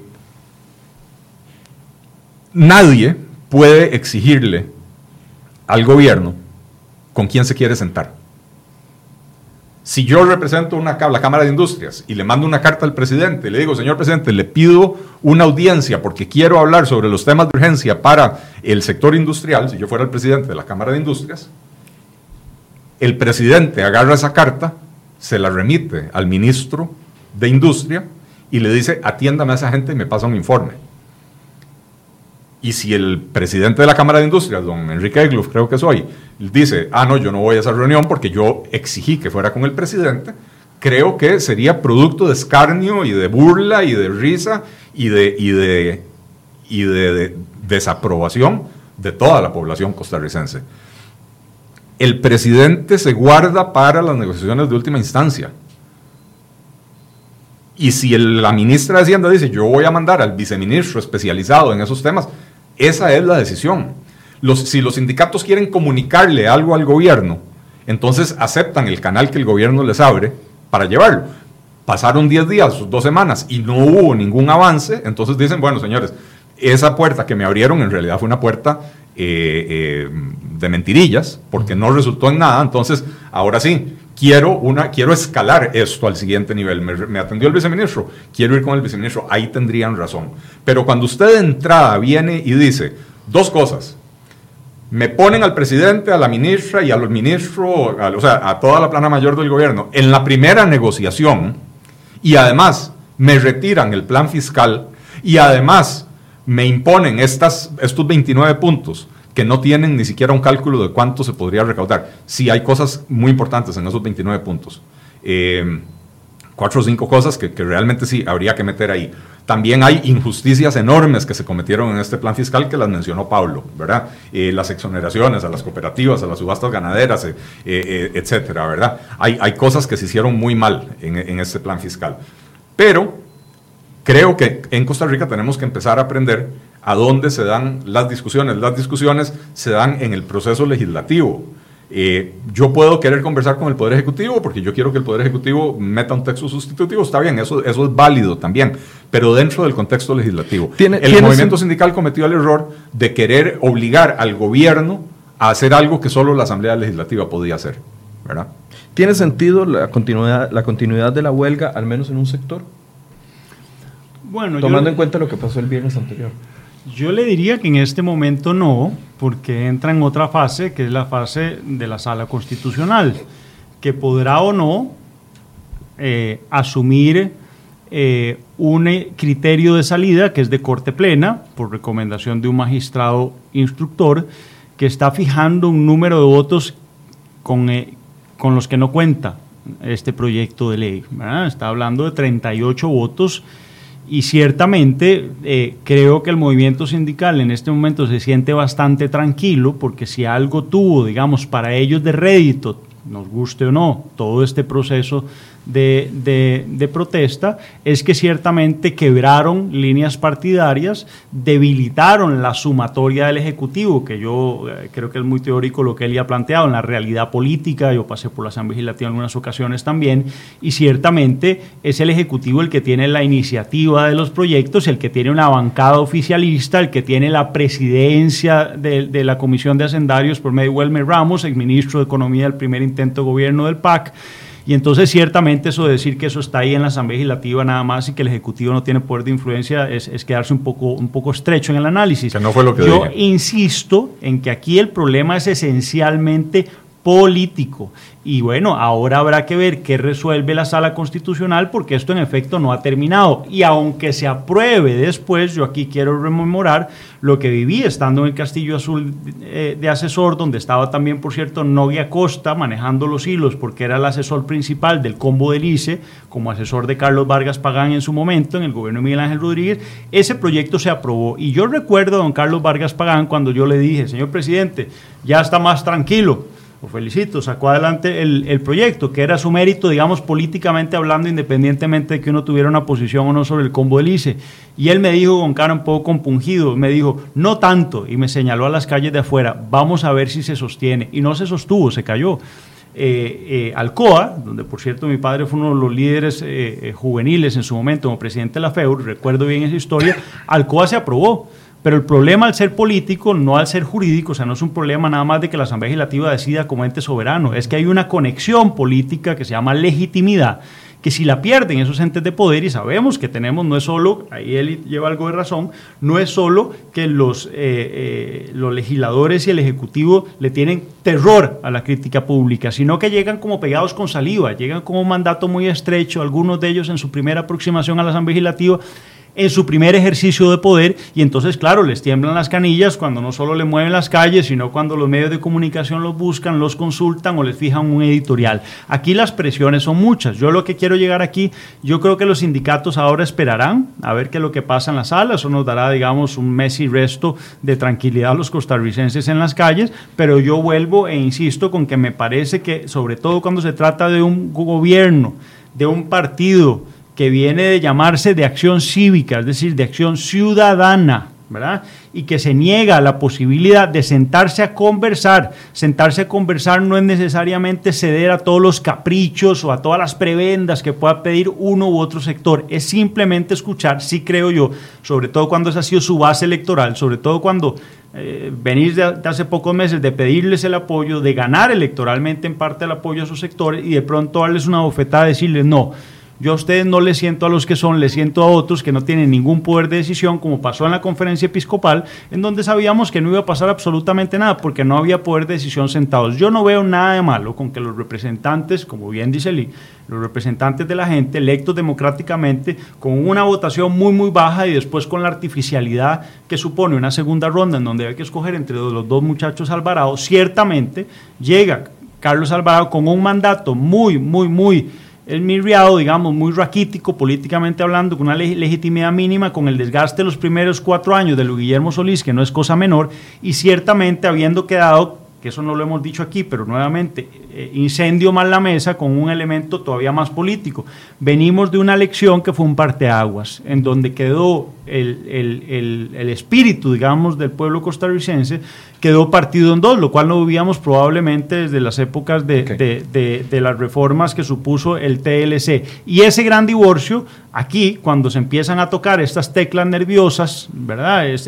nadie puede exigirle al gobierno con quién se quiere sentar. Si yo represento una, la Cámara de Industrias y le mando una carta al presidente, le digo, señor presidente, le pido una audiencia porque quiero hablar sobre los temas de urgencia para el sector industrial, si yo fuera el presidente de la Cámara de Industrias, el presidente agarra esa carta, se la remite al ministro de Industria, y le dice, atiéndame a esa gente y me pasa un informe. Y si el presidente de la Cámara de Industrias, don Enrique Egloff, creo que soy, dice, ah, no, yo no voy a esa reunión porque yo exigí que fuera con el presidente, creo que sería producto de escarnio y de burla y de risa y de, y de, y de desaprobación de toda la población costarricense. El presidente se guarda para las negociaciones de última instancia. Y si la ministra de Hacienda dice, yo voy a mandar al viceministro especializado en esos temas, esa es la decisión. Si los sindicatos quieren comunicarle algo al gobierno, entonces aceptan el canal que el gobierno les abre para llevarlo. Pasaron 10 días, dos semanas y no hubo ningún avance, entonces dicen, bueno, señores, esa puerta que me abrieron en realidad fue una puerta eh, eh, de mentirillas, porque no resultó en nada, entonces ahora sí, quiero, una, quiero escalar esto al siguiente nivel. Me, atendió el viceministro, quiero ir con el viceministro, ahí tendrían razón. Pero cuando usted de entrada viene y dice dos cosas, me ponen al presidente, a la ministra y a los ministros, o sea, a toda la plana mayor del gobierno, en la primera negociación, y además me retiran el plan fiscal, y además me imponen estas, estos 29 puntos que no tienen ni siquiera un cálculo de cuánto se podría recaudar. Sí, hay cosas muy importantes en esos 29 puntos. Eh, cuatro o cinco cosas que, realmente sí habría que meter ahí. También hay injusticias enormes que se cometieron en este plan fiscal que las mencionó Pablo, ¿verdad? Eh, las exoneraciones a las cooperativas, a las subastas ganaderas, eh, etcétera, ¿verdad? Hay, hay cosas que se hicieron muy mal en este plan fiscal. Pero creo que en Costa Rica tenemos que empezar a aprender a dónde se dan las discusiones. Las discusiones se dan en el proceso legislativo. Eh, yo puedo querer conversar con el Poder Ejecutivo porque yo quiero que el Poder Ejecutivo meta un texto sustitutivo, está bien, eso, eso es válido también, pero dentro del contexto legislativo. el movimiento sindical cometió el error de querer obligar al gobierno a hacer algo que solo la Asamblea Legislativa podía hacer, ¿verdad? ¿Tiene sentido la continuidad, la continuidad de la huelga, al menos en un sector? Bueno, Tomando en cuenta lo que pasó el viernes anterior. Yo le diría que en este momento no, porque entra en otra fase, que es la fase de la sala constitucional, que podrá o no eh, asumir eh, un criterio de salida que es de corte plena, por recomendación de un magistrado instructor, que está fijando un número de votos con, eh, con los que no cuenta este proyecto de ley. Está hablando de 38 votos y ciertamente eh, creo que el movimiento sindical en este momento se siente bastante tranquilo porque si algo tuvo, digamos, para ellos de rédito, nos guste o no, todo este proceso de, protesta es que ciertamente quebraron líneas partidarias, debilitaron la sumatoria del Ejecutivo, que yo eh, creo que es muy teórico lo que él ya ha planteado en la realidad política, yo pasé por la Asamblea Legislativa en algunas ocasiones también, y ciertamente es el Ejecutivo el que tiene la iniciativa de los proyectos, el que tiene una bancada oficialista, el que tiene la presidencia de, la Comisión de Hacendarios por medio de Wilmer Ramos, el ministro de Economía del primer intento de gobierno del PAC, y entonces ciertamente eso de decir que eso está ahí en la Asamblea Legislativa nada más y que el Ejecutivo no tiene poder de influencia es, quedarse un poco, un poco estrecho en el análisis. no fue lo que Yo insisto en que aquí el problema es esencialmente político y bueno, ahora habrá que ver qué resuelve la sala constitucional porque esto en efecto no ha terminado. Y aunque se apruebe después, yo aquí quiero rememorar lo que viví estando en el Castillo Azul eh, de asesor, donde estaba también, por cierto, Novia Costa manejando los hilos porque era el asesor principal del combo del ICE, como asesor de Carlos Vargas Pagán en su momento, en el gobierno de Miguel Ángel Rodríguez. Ese proyecto se aprobó. Y yo recuerdo a don Carlos Vargas Pagán cuando yo le dije, señor presidente, ya está más tranquilo lo felicito, sacó adelante el, proyecto, que era su mérito, digamos, políticamente hablando, independientemente de que uno tuviera una posición o no sobre el combo del ICE. Y él me dijo con cara un poco compungido, me dijo, no tanto, y me señaló a las calles de afuera, vamos a ver si se sostiene. Y no se sostuvo, se cayó. Eh, eh, Alcoa, donde por cierto mi padre fue uno de los líderes eh, juveniles en su momento como presidente de la FEUR, recuerdo bien esa historia, Alcoa se aprobó. Pero el problema al ser político, no al ser jurídico, o sea, no es un problema nada más de que la Asamblea Legislativa decida como ente soberano, es que hay una conexión política que se llama legitimidad, que si la pierden esos entes de poder, y sabemos que tenemos, no es solo, ahí él lleva algo de razón, no es solo que los, eh, eh, los legisladores y el Ejecutivo le tienen terror a la crítica pública, sino que llegan como pegados con saliva, llegan con un mandato muy estrecho, algunos de ellos en su primera aproximación a la Asamblea Legislativa en su primer ejercicio de poder y entonces, claro, les tiemblan las canillas cuando no solo le mueven las calles, sino cuando los medios de comunicación los buscan, los consultan o les fijan un editorial. Aquí las presiones son muchas. Yo lo que quiero llegar aquí, yo creo que los sindicatos ahora esperarán a ver qué es lo que pasa en las salas, eso nos dará, digamos, un mes y resto de tranquilidad a los costarricenses en las calles, pero yo vuelvo e insisto con que me parece que, sobre todo cuando se trata de un gobierno, de un partido, que viene de llamarse de acción cívica, es decir, de acción ciudadana, ¿verdad? Y que se niega la posibilidad de sentarse a conversar. Sentarse a conversar no es necesariamente ceder a todos los caprichos o a todas las prebendas que pueda pedir uno u otro sector. Es simplemente escuchar, sí creo yo, sobre todo cuando esa ha sido su base electoral, sobre todo cuando eh, venís de, hace pocos meses de pedirles el apoyo, de ganar electoralmente en parte el apoyo a sus sectores y de pronto darles una bofetada, decirles no Yo a ustedes no les siento a los que son, les siento a otros que no tienen ningún poder de decisión, como pasó en la conferencia episcopal, en donde sabíamos que no iba a pasar absolutamente nada, porque no había poder de decisión sentados. Yo no veo nada de malo con que los representantes, como bien dice Lee, los representantes de la gente, electos democráticamente, con una votación muy, muy baja y después con la artificialidad que supone una segunda ronda en donde hay que escoger entre los dos muchachos Alvarado, ciertamente llega Carlos Alvarado con un mandato muy, muy, muy mirriado, digamos, muy raquítico políticamente hablando, con una legitimidad mínima, con el desgaste de los primeros cuatro años de Luis Guillermo Solís, que no es cosa menor, y ciertamente habiendo quedado que eso no lo hemos dicho aquí, pero nuevamente, eh, incendio más la mesa con un elemento todavía más político. Venimos de una elección que fue un parteaguas, en donde quedó el, el, el, espíritu, digamos, del pueblo costarricense, quedó partido en dos, lo cual no vivíamos probablemente desde las épocas de, de, de, las reformas que supuso el TLC. Y ese gran divorcio, aquí, cuando se empiezan a tocar estas teclas nerviosas, ¿verdad? Es,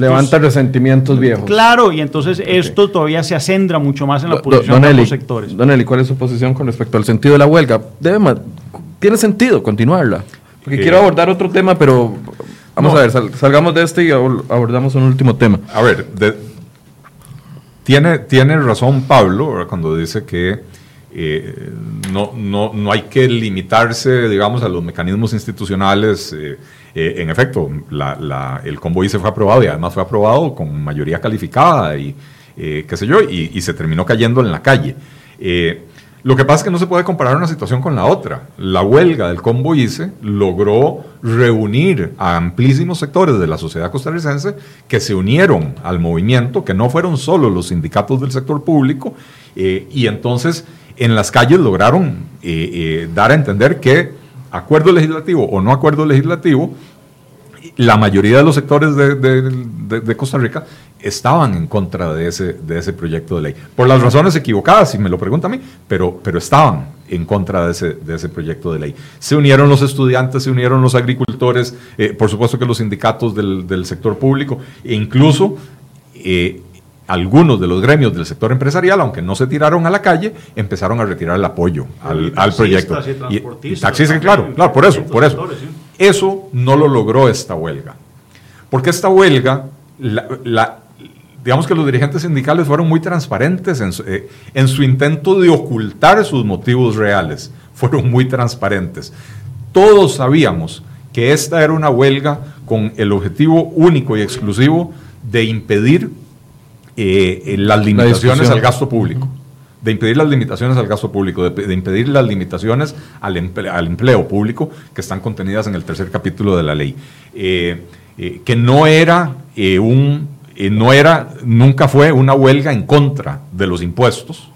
Levanta resentimientos viejos. Claro, y entonces esto todavía se acendra mucho más en la posición de los sectores. Don Eli, ¿cuál es su posición con respecto al sentido de la huelga? Debe, ¿Tiene sentido continuarla? Porque quiero abordar otro tema, pero vamos a ver, salgamos de este y abordamos un último tema. A ver, tiene, tiene razón Pablo cuando dice que eh, no, no, no, hay que limitarse, digamos, a los mecanismos institucionales. Eh, eh, en efecto, el convoy se fue aprobado y además fue aprobado con mayoría calificada y qué sé yo, y, se terminó cayendo en la calle. Lo que pasa es que no se puede comparar una situación con la otra. La huelga del Convoyce logró reunir a amplísimos sectores de la sociedad costarricense que se unieron al movimiento, que no fueron solo los sindicatos del sector público, y entonces en las calles lograron eh, eh, dar a entender que acuerdo legislativo o no acuerdo legislativo, la mayoría de los sectores de Costa Rica estaban en contra de ese, de ese proyecto de ley. Por las razones equivocadas, si me lo pregunta a mí, pero, pero estaban en contra de ese, de ese proyecto de ley. Se unieron los estudiantes, se unieron los agricultores, eh, por supuesto que los sindicatos del, sector público, e incluso algunos de los gremios del sector empresarial, aunque no se tiraron a la calle, empezaron a retirar el apoyo al, al proyecto. Y, taxistas, claro, claro, por eso, por eso. Eso no lo logró esta huelga. Porque esta huelga, la, digamos que los dirigentes sindicales fueron muy transparentes eh, en su, intento de ocultar sus motivos reales. Fueron muy transparentes. Todos sabíamos que esta era una huelga con el objetivo único y exclusivo de impedir eh, las limitaciones al gasto público de impedir las limitaciones al gasto público, de, impedir las limitaciones al, empleo público que están contenidas en el tercer capítulo de la ley. Eh, que no era un no era, nunca fue una huelga en contra de los impuestos,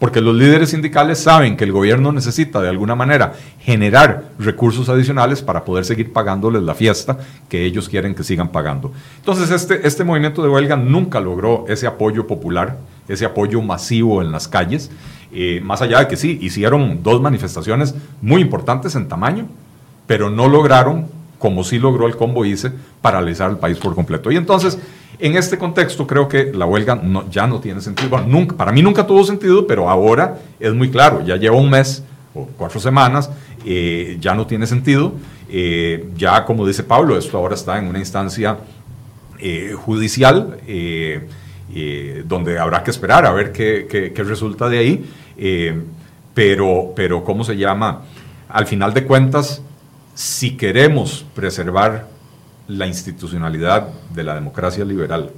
porque los líderes sindicales saben que el gobierno necesita de alguna manera generar recursos adicionales para poder seguir pagándoles la fiesta que ellos quieren que sigan pagando. Entonces este, este movimiento de huelga nunca logró ese apoyo popular, ese apoyo masivo en las calles, eh, más allá de que sí, hicieron dos manifestaciones muy importantes en tamaño, pero no lograron, como sí logró el Combo ICE, paralizar el país por completo. Y entonces en este contexto creo que la huelga ya no tiene sentido. Nunca, para mí nunca tuvo sentido, pero ahora es muy claro, ya lleva un mes o cuatro semanas, eh, ya no tiene sentido. Eh, ya como dice Pablo, esto ahora está en una instancia eh, judicial donde habrá que esperar a ver qué, qué resulta de ahí. pero, pero, ¿cómo se llama? Al final de cuentas, si queremos preservar la institucionalidad de la democracia liberal.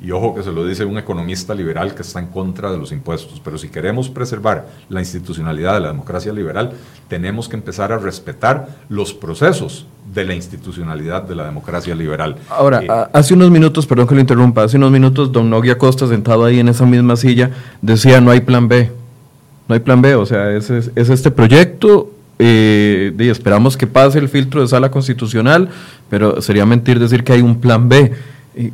Y ojo que se lo dice un economista liberal que está en contra de los impuestos, pero si queremos preservar la institucionalidad de la democracia liberal, tenemos que empezar a respetar los procesos de la institucionalidad de la democracia liberal. Ahora, eh, hace unos minutos, perdón que lo interrumpa, hace unos minutos don Noguia Costa, sentado ahí en esa misma silla, decía no hay plan B. No hay plan B, o sea, es, es este proyecto eh, esperamos que pase el filtro de sala constitucional, pero sería mentir decir que hay un plan B.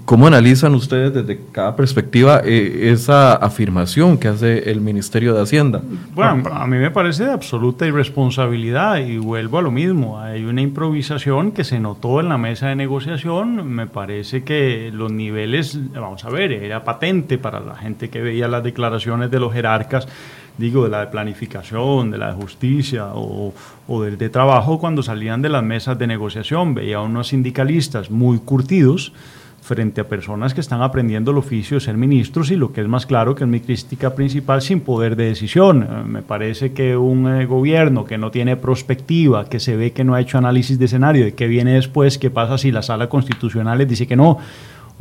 ¿Cómo analizan ustedes desde cada perspectiva eh, esa afirmación que hace el Ministerio de Hacienda? Bueno, a mí me parece de absoluta irresponsabilidad y vuelvo a lo mismo. Hay una improvisación que se notó en la mesa de negociación. Me parece que los niveles, vamos a ver, era patente para la gente que veía las declaraciones de los jerarcas digo, de la de planificación, de la de justicia o, o del de trabajo, cuando salían de las mesas de negociación, veía unos sindicalistas muy curtidos frente a personas que están aprendiendo el oficio de ser ministros y lo que es más claro que es mi crítica principal sin poder de decisión. Eh, me parece que un eh, gobierno que no tiene prospectiva, que se ve que no ha hecho análisis de escenario, de qué viene después, qué pasa si la sala constitucional les dice que no,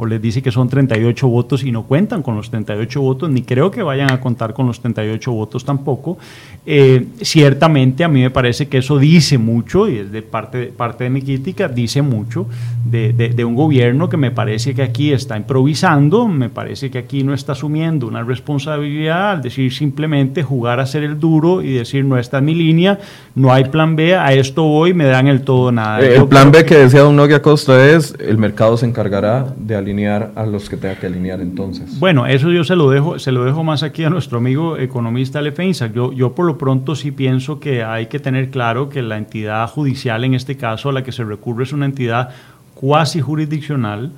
o les dice que son 38 votos y no cuentan con los 38 votos, ni creo que vayan a contar con los 38 votos tampoco. Eh, ciertamente a mí me parece que eso dice mucho, y es de parte, parte de mi crítica, dice mucho de, de, un gobierno que me parece que aquí está improvisando, me parece que aquí no está asumiendo una responsabilidad al decir simplemente jugar a ser el duro y decir no está en mi línea, no hay plan B, a esto voy, me dan el todo nada. Eh, el plan B que, decía Don Noguia Costa es el mercado se encargará de alinear a los que tenga que alinear entonces. Bueno, eso yo se lo dejo, se lo dejo más aquí a nuestro amigo economista Lefensa. Yo, yo por lo pronto sí pienso que hay que tener claro que la entidad judicial, en este caso a la que se recurre, es una entidad cuasi jurisdiccional,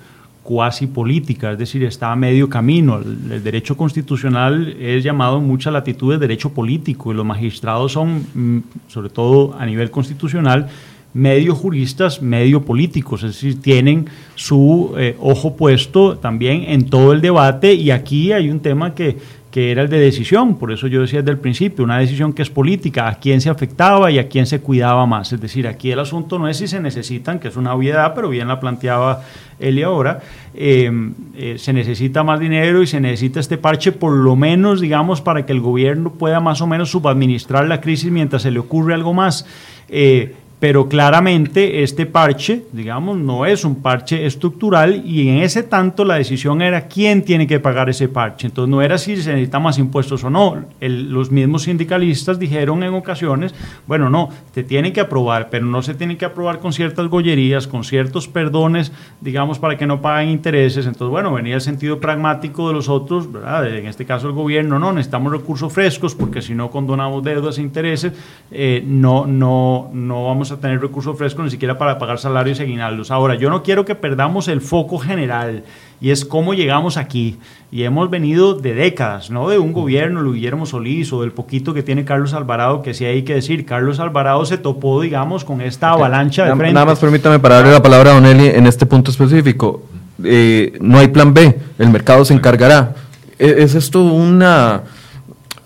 cuasi política, es decir, está a medio camino. El, derecho constitucional es llamado en mucha latitud de derecho político y los magistrados son, mm, sobre todo a nivel constitucional, medio juristas, medio políticos, es decir, tienen su eh, ojo puesto también en todo el debate y aquí hay un tema que, que era el de decisión, por eso yo decía desde el principio, una decisión que es política, a quién se afectaba y a quién se cuidaba más, es decir, aquí el asunto no es si se necesitan, que es una obviedad, pero bien la planteaba Eli ahora, eh, eh, se necesita más dinero y se necesita este parche por lo menos, digamos, para que el gobierno pueda más o menos subadministrar la crisis mientras se le ocurre algo más. Eh, pero claramente este parche, digamos, no es un parche estructural y en ese tanto la decisión era quién tiene que pagar ese parche. Entonces no era si se necesita más impuestos o no. los mismos sindicalistas dijeron en ocasiones, bueno, no, te tiene que aprobar, pero no se tiene que aprobar con ciertas gollerías, con ciertos perdones, digamos, para que no paguen intereses. Entonces, bueno, venía el sentido pragmático de los otros, ¿verdad? En este caso el gobierno, no, necesitamos recursos frescos porque si no condonamos deudas e intereses, eh, no, no, no vamos a tener recursos frescos ni siquiera para pagar salarios y aguinaldos. Ahora, yo no quiero que perdamos el foco general y es cómo llegamos aquí. Y hemos venido de décadas, no de un gobierno, lo Guillermo Solís o del poquito que tiene Carlos Alvarado, que sí hay que decir, Carlos Alvarado se topó, digamos, con esta avalancha de frente. Nada más permítame para darle la palabra a Don Eli en este punto específico. Eh, no hay plan B, el mercado se encargará. ¿E-, ¿Es esto una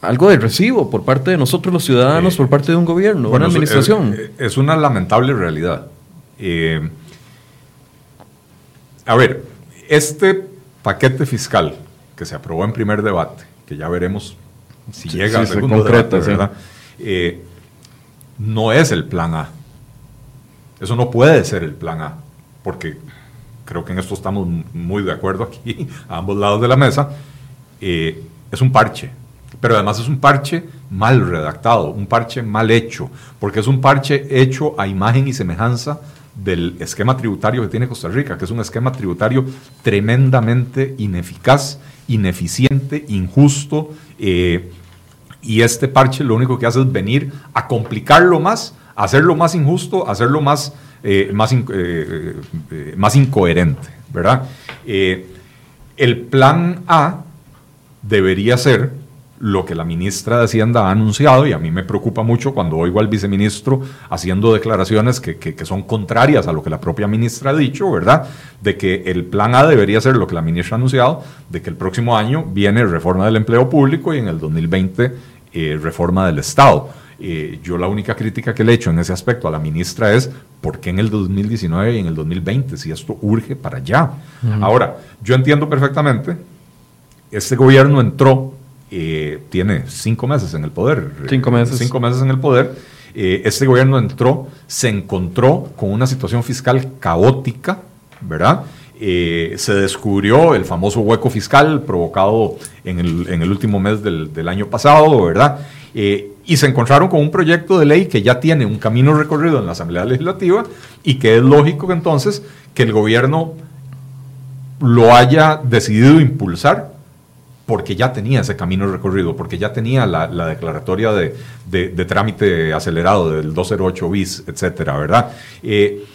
algo de recibo por parte de nosotros los ciudadanos, por parte de un gobierno, bueno, una administración. Es, una lamentable realidad. Eh, a ver, este paquete fiscal que se aprobó en primer debate, que ya veremos si llega a segundo debate, ¿verdad? Eh, no es el plan A. Eso no puede ser el plan A, porque creo que en esto estamos muy de acuerdo aquí, a ambos lados de la mesa. Eh, es un parche, pero además es un parche mal redactado, un parche mal hecho, porque es un parche hecho a imagen y semejanza del esquema tributario que tiene Costa Rica, que es un esquema tributario tremendamente ineficaz, ineficiente, injusto, eh, y este parche lo único que hace es venir a complicarlo más, hacerlo más injusto, hacerlo más, eh, más, eh, más incoherente, ¿verdad? el plan A debería ser lo que la ministra de Hacienda ha anunciado, y a mí me preocupa mucho cuando oigo al viceministro haciendo declaraciones que, que, son contrarias a lo que la propia ministra ha dicho, ¿verdad? De que el plan A debería ser lo que la ministra ha anunciado, de que el próximo año viene reforma del empleo público y en el 2020 eh, reforma del Estado. Eh, yo la única crítica que le he hecho en ese aspecto a la ministra es por qué en el 2019 y en el 2020, si esto urge para allá. Ahora, yo entiendo perfectamente, este gobierno entró eh, tiene cinco meses en el poder. Cinco meses. Cinco meses en el poder. Eh, este gobierno entró, se encontró con una situación fiscal caótica, ¿verdad? Eh, se descubrió el famoso hueco fiscal provocado en el, último mes del, del, año pasado, ¿verdad? y se encontraron con un proyecto de ley que ya tiene un camino recorrido en la Asamblea Legislativa y que es lógico que entonces que el gobierno lo haya decidido impulsar porque ya tenía ese camino recorrido, porque ya tenía la, declaratoria de, trámite acelerado del 208 bis, etcétera, ¿verdad? Eh,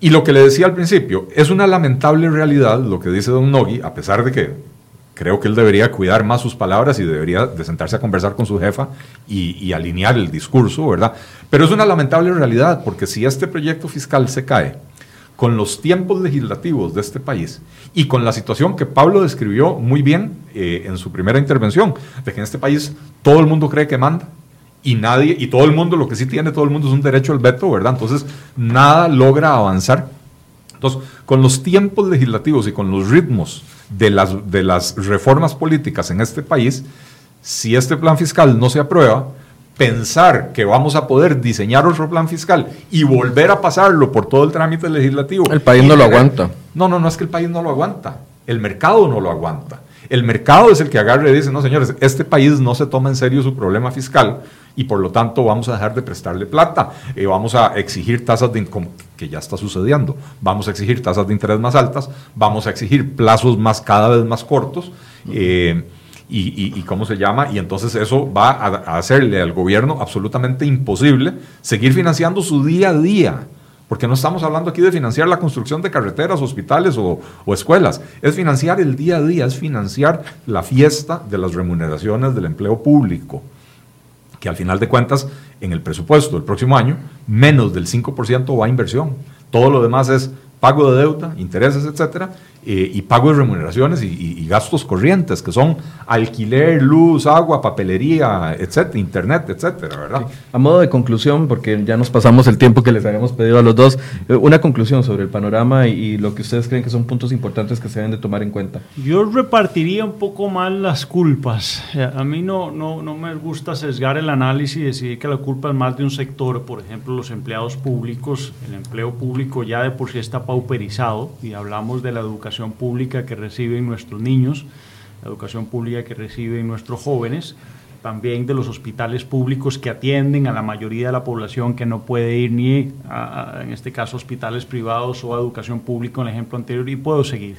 y lo que le decía al principio, es una lamentable realidad lo que dice Don Nogui, a pesar de que creo que él debería cuidar más sus palabras y debería de sentarse a conversar con su jefa y, y, alinear el discurso, ¿verdad? Pero es una lamentable realidad, porque si este proyecto fiscal se cae con los tiempos legislativos de este país y con la situación que Pablo describió muy bien eh, en su primera intervención, de que en este país todo el mundo cree que manda, y nadie, y todo el mundo, lo que sí tiene todo el mundo es un derecho al veto, ¿verdad? Entonces, nada logra avanzar. Entonces, con los tiempos legislativos y con los ritmos de las, de las reformas políticas en este país, si este plan fiscal no se aprueba, pensar que vamos a poder diseñar otro plan fiscal y volver a pasarlo por todo el trámite legislativo. El país no lo aguanta. No, no, no es que el país no lo aguanta. El mercado no lo aguanta. El mercado es el que agarre y dice, no, señores, este país no se toma en serio su problema fiscal y por lo tanto vamos a dejar de prestarle plata, y eh, vamos a exigir tasas de que ya está sucediendo, vamos a exigir tasas de interés más altas, vamos a exigir plazos más cada vez más cortos. Eh, y, cómo se llama, y entonces eso va a, hacerle al gobierno absolutamente imposible seguir financiando su día a día. Porque no estamos hablando aquí de financiar la construcción de carreteras, hospitales o, o, escuelas. Es financiar el día a día, es financiar la fiesta de las remuneraciones del empleo público que al final de cuentas, en el presupuesto del próximo año, menos del 5% va a inversión. Todo lo demás es pago de deuda, intereses, etcétera, eh, y pago de remuneraciones y, gastos corrientes, que son alquiler, luz, agua, papelería, etcétera, internet, etcétera, ¿verdad? A modo de conclusión, porque ya nos pasamos el tiempo que les habíamos pedido a los dos, eh, una conclusión sobre el panorama y, lo que ustedes creen que son puntos importantes que se deben de tomar en cuenta. Yo repartiría un poco mal las culpas. Eh, a mí no, no, no me gusta sesgar el análisis y decir que la culpa es más de un sector, por ejemplo, los empleados públicos. El empleo público ya de por sí está pauperizado y hablamos de la educación pública que reciben nuestros niños, la educación pública que reciben nuestros jóvenes, también de los hospitales públicos que atienden a la mayoría de la población que no puede ir ni a, en este caso, hospitales privados o a educación pública, en el ejemplo anterior, y puedo seguir.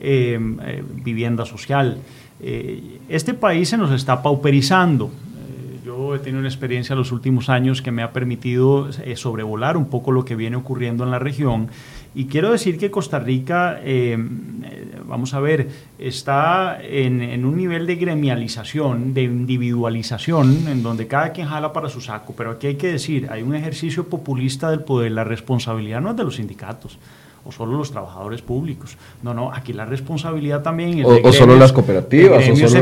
Em, eh, vivienda social. Eh, este país se nos está pauperizando. Eh, yo he tenido una experiencia en los últimos años que me ha permitido sobrevolar un poco lo que viene ocurriendo en la región y quiero decir que Costa Rica, eh, vamos a ver, está en, un nivel de gremialización, de individualización, en donde cada quien jala para su saco. Pero aquí hay que decir, hay un ejercicio populista del poder. La responsabilidad no es de los sindicatos o solo los trabajadores públicos. No, no, aquí la responsabilidad también es o, de gremios, solo las cooperativas, de gremios,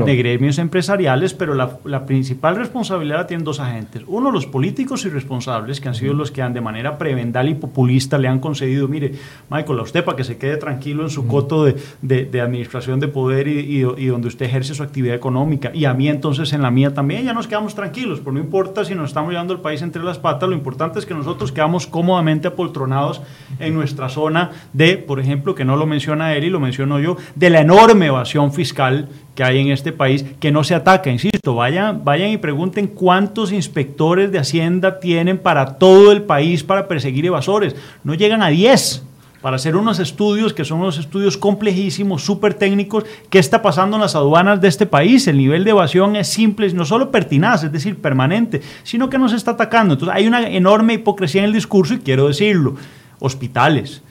o de gremios empresariales, pero la, la, principal responsabilidad tienen dos agentes. Uno, los políticos irresponsables, que han sido los que han de manera prebendal y populista le han concedido, mire, Michael, a usted para que se quede tranquilo en su coto de, de, administración de poder y, y, donde usted ejerce su actividad económica, y a mí entonces en la mía también, ya nos quedamos tranquilos, pero no importa si nos estamos llevando el país entre las patas, lo importante es que nosotros quedamos cómodamente apoltronados en nuestra nuestra zona de, por ejemplo, que no lo menciona él y lo menciono yo, de la enorme evasión fiscal que hay en este país que no se ataca. Insisto, vayan, vayan y pregunten cuántos inspectores de Hacienda tienen para todo el país para perseguir evasores. No llegan a 10 para hacer unos estudios que son unos estudios complejísimos, súper técnicos, qué está pasando en las aduanas de este país. El nivel de evasión es simple, no solo pertinaz, es decir, permanente, sino que nos está atacando. Entonces hay una enorme hipocresía en el discurso y quiero decirlo hospitales,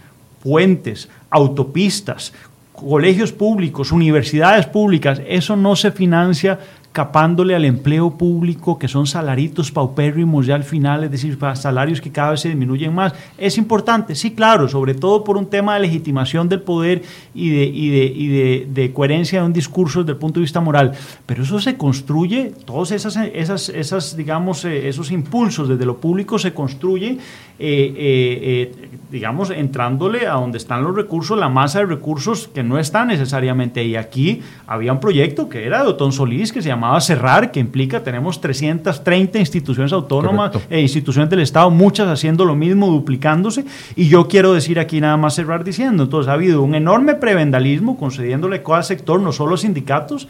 puentes, autopistas, colegios públicos, universidades públicas, eso no se financia escapándole al empleo público, que son salaritos paupérrimos ya al final, es decir, salarios que cada vez se disminuyen más. Es importante, sí, claro, sobre todo por un tema de legitimación del poder y de, y de, y de, coherencia de un discurso desde el punto de vista moral, pero eso se construye, todos esas, esas, esas digamos, eh, esos impulsos desde lo público se construye, eh, eh, digamos, entrándole a donde están los recursos, la masa de recursos que no están necesariamente ahí. Aquí había un proyecto que era de Otón Solís, que se llamaba Cerrar, que implica, tenemos 330 instituciones autónomas e instituciones del Estado, muchas haciendo lo mismo, duplicándose. Y yo quiero decir aquí nada más cerrar diciendo, entonces ha habido un enorme prevendalismo concediéndole a cada sector, no solo sindicatos,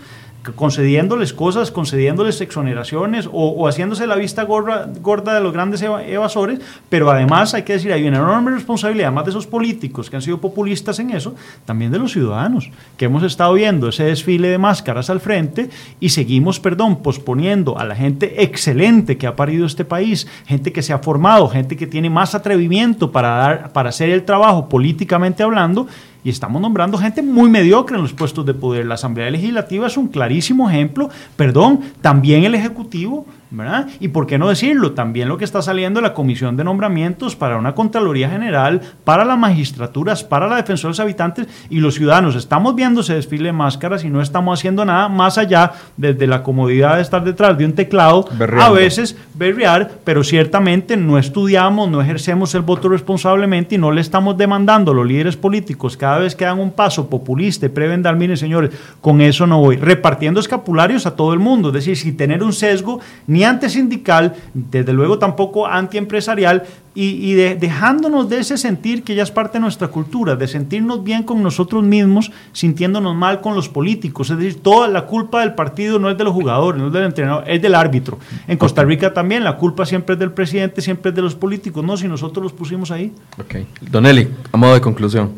concediéndoles cosas, concediéndoles exoneraciones o, haciéndose la vista gorda, gorda, de los grandes evasores, pero además hay que decir, hay una enorme responsabilidad, además de esos políticos que han sido populistas en eso, también de los ciudadanos, que hemos estado viendo ese desfile de máscaras al frente y seguimos, perdón, posponiendo a la gente excelente que ha parido este país, gente que se ha formado, gente que tiene más atrevimiento para, dar, para hacer el trabajo políticamente hablando, y estamos nombrando gente muy mediocre en los puestos de poder. La Asamblea Legislativa es un clarísimo ejemplo, perdón, también el Ejecutivo ¿verdad? Y por qué no decirlo, también lo que está saliendo de la Comisión de Nombramientos para una Contraloría General, para las magistraturas, para la defensa de los habitantes y los ciudadanos. Estamos viendo ese desfile de máscaras y no estamos haciendo nada más allá desde la comodidad de estar detrás de un teclado, a veces berrear, pero ciertamente no estudiamos, no ejercemos el voto responsablemente y no le estamos demandando a los líderes políticos cada vez que dan un paso populista y prevendal, miren señores, con eso no voy, repartiendo escapularios a todo el mundo, es decir, sin tener un sesgo ni antisindical, desde luego tampoco antiempresarial, y, y dejándonos de ese sentir que ya es parte de nuestra cultura, de sentirnos bien con nosotros mismos, sintiéndonos mal con los políticos. Es decir, toda la culpa del partido no es de los jugadores, no es del entrenador, es del árbitro. En Costa Rica también la culpa siempre es del presidente, siempre es de los políticos, no si nosotros los pusimos ahí. Ok. Don Eli, a modo de conclusión.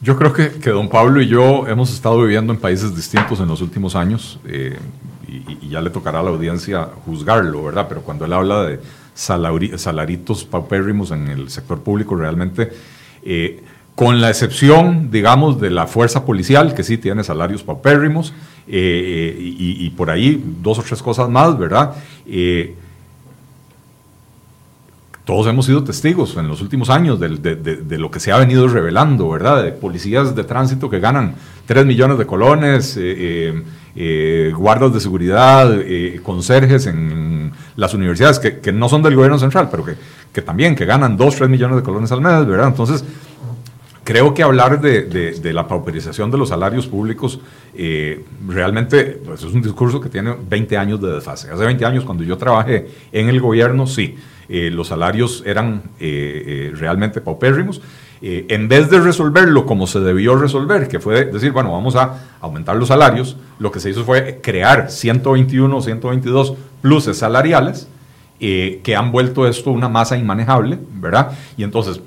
Yo creo que, que, don Pablo y yo hemos estado viviendo en países distintos en los últimos años. Eh, y, ya le tocará a la audiencia juzgarlo, ¿verdad? Pero cuando él habla de salaritos paupérrimos en el sector público, realmente, eh, con la excepción, digamos, de la fuerza policial, que sí tiene salarios paupérrimos, eh, y, por ahí dos o tres cosas más, ¿verdad? Eh, todos hemos sido testigos en los últimos años de, lo que se ha venido revelando, ¿verdad? De policías de tránsito que ganan 3 millones de colones, eh, guardas de seguridad, eh, conserjes en las universidades, que, no son del gobierno central, pero que, que, también, que ganan 2, 3 millones de colones al mes, ¿verdad? Entonces, creo que hablar de, la pauperización de los salarios públicos eh, realmente pues, es un discurso que tiene 20 años de desfase. Hace 20 años, cuando yo trabajé en el gobierno, sí, los salarios eran realmente paupérrimos eh, en vez de resolverlo como se debió resolver, que fue decir, bueno, vamos a aumentar los salarios, lo que se hizo fue crear 121 o 122 pluses salariales eh, que han vuelto esto una masa inmanejable, ¿verdad? Y entonces,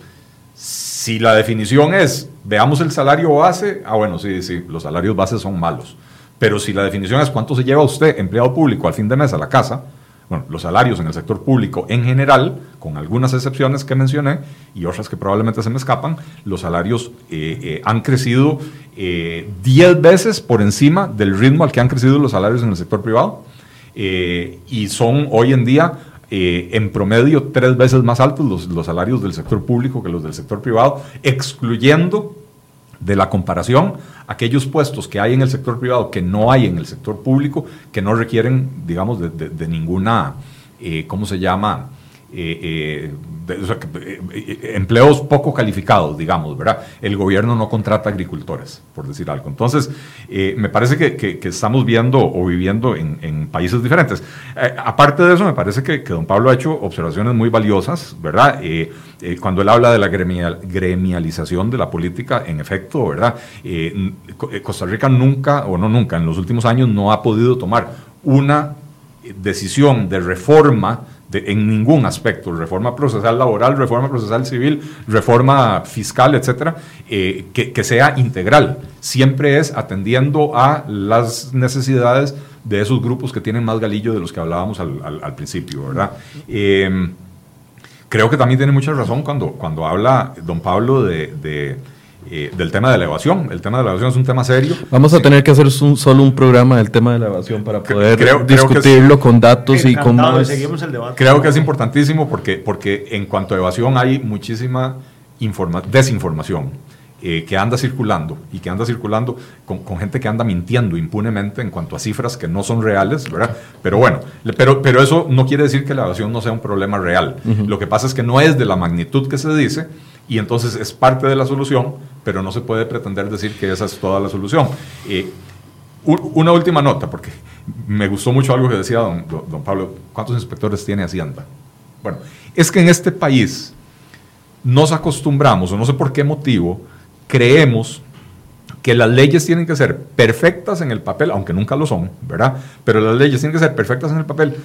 si la definición es, veamos el salario base, ah, bueno, sí, sí, los salarios base son malos. Pero si la definición es cuánto se lleva usted, empleado público, al fin de mes a la casa, bueno, los salarios en el sector público en general, con algunas excepciones que mencioné y otras que probablemente se me escapan, los salarios eh, eh, han crecido 10 eh, veces por encima del ritmo al que han crecido los salarios en el sector privado y son hoy en día en promedio tres veces más altos los, los salarios del sector público que los del sector privado, excluyendo de la comparación, aquellos puestos que hay en el sector privado que no hay en el sector público, que no requieren, digamos, de, ninguna, eh, ¿cómo se llama? Eh, eh, empleos poco calificados, digamos, ¿verdad? El gobierno no contrata agricultores, por decir algo. Entonces, me parece que, estamos viendo o viviendo en, países diferentes. aparte de eso, me parece que, don Pablo ha hecho observaciones muy valiosas, ¿verdad? cuando él habla de la gremialización de la política, en efecto, ¿verdad? Costa Rica nunca, o no nunca, en los últimos años no ha podido tomar una decisión de reforma en ningún aspecto, reforma procesal laboral, reforma procesal civil, reforma fiscal, etcétera, eh, que, sea integral. Siempre es atendiendo a las necesidades de esos grupos que tienen más galillo de los que hablábamos al, principio, ¿verdad? Eh, creo que también tiene mucha razón cuando, cuando habla don Pablo de eh, del tema de la evasión. El tema de la evasión es un tema serio. Vamos a tener que hacer un, solo un programa del tema de la evasión para poder discutirlo con datos y con más. Creo que es importantísimo porque, porque en cuanto a evasión hay muchísima desinformación. Eh, que anda circulando y que anda circulando con, gente que anda mintiendo impunemente en cuanto a cifras que no son reales, ¿verdad? Pero bueno, pero, pero eso no quiere decir que la evasión no sea un problema real. Lo que pasa es que no es de la magnitud que se dice y entonces es parte de la solución, pero no se puede pretender decir que esa es toda la solución. Eh, una última nota, porque me gustó mucho algo que decía don, don Pablo, ¿cuántos inspectores tiene Hacienda? Bueno, es que en este país nos acostumbramos, o no sé por qué motivo, creemos que las leyes tienen que ser perfectas en el papel, aunque nunca lo son, ¿verdad? Pero las leyes tienen que ser perfectas en el papel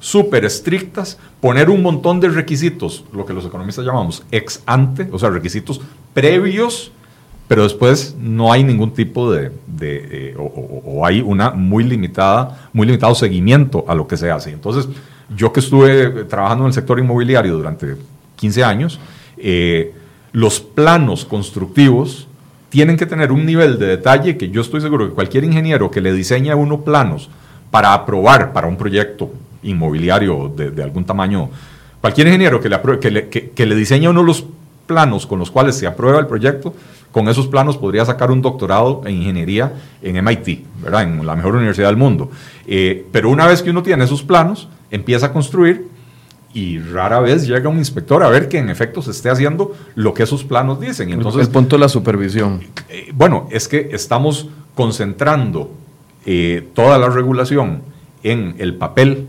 súper estrictas, poner un montón de requisitos, lo que los economistas llamamos ex ante, o sea, requisitos previos, pero después no hay ningún tipo de, eh, o, hay una muy limitada, muy limitado seguimiento a lo que se hace. Entonces, yo que estuve trabajando en el sector inmobiliario durante 15 años, eh, los planos constructivos tienen que tener un nivel de detalle que yo estoy seguro que cualquier ingeniero que le diseñe a uno planos para aprobar para un proyecto inmobiliario de, algún tamaño, cualquier ingeniero que le, que, le, que, le diseñe a uno los planos con los cuales se aprueba el proyecto, con esos planos podría sacar un doctorado en ingeniería en MIT, ¿verdad? en la mejor universidad del mundo. Eh, pero una vez que uno tiene esos planos, empieza a construir y rara vez llega un inspector a ver que en efecto se esté haciendo lo que esos planos dicen. Entonces, el punto de la supervisión. Eh, bueno, es que estamos concentrando eh, toda la regulación en el papel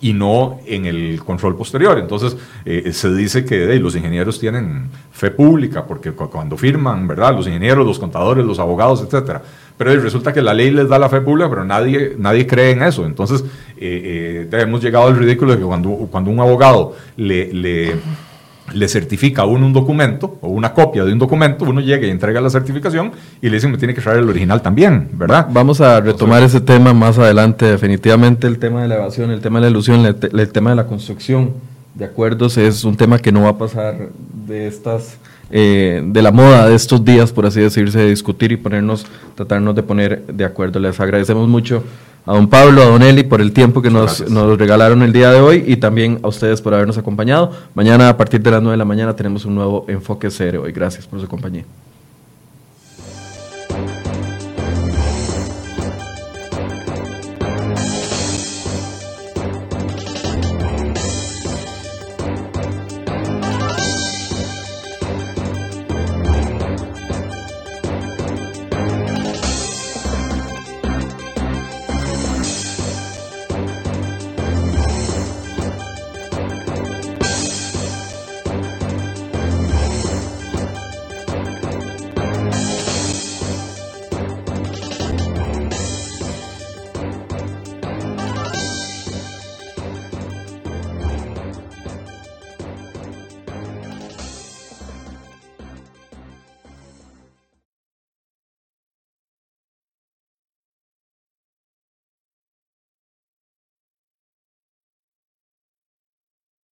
y no en el control posterior. Entonces, eh, se dice que los ingenieros tienen fe pública, porque cuando firman, ¿verdad? Los ingenieros, los contadores, los abogados, etcétera. Pero resulta que la ley les da la fe pública, pero nadie, nadie cree en eso. Entonces, eh, eh, hemos llegado al ridículo de que cuando, cuando un abogado le, le le certifica a uno un documento o una copia de un documento, uno llega y entrega la certificación y le dicen me tiene que traer el original también, ¿verdad? Vamos a retomar ese tema más adelante, definitivamente el tema de la evasión, el tema de la ilusión, el, tema de la construcción de acuerdos es un tema que no va a pasar de estas eh, de la moda de estos días, por así decirse, de discutir y ponernos, tratarnos de poner de acuerdo. Les agradecemos mucho a don Pablo, a don Eli por el tiempo que nos, nos, regalaron el día de hoy y también a ustedes por habernos acompañado. Mañana a partir de las 9 de la mañana tenemos un nuevo enfoque serio y gracias por su compañía.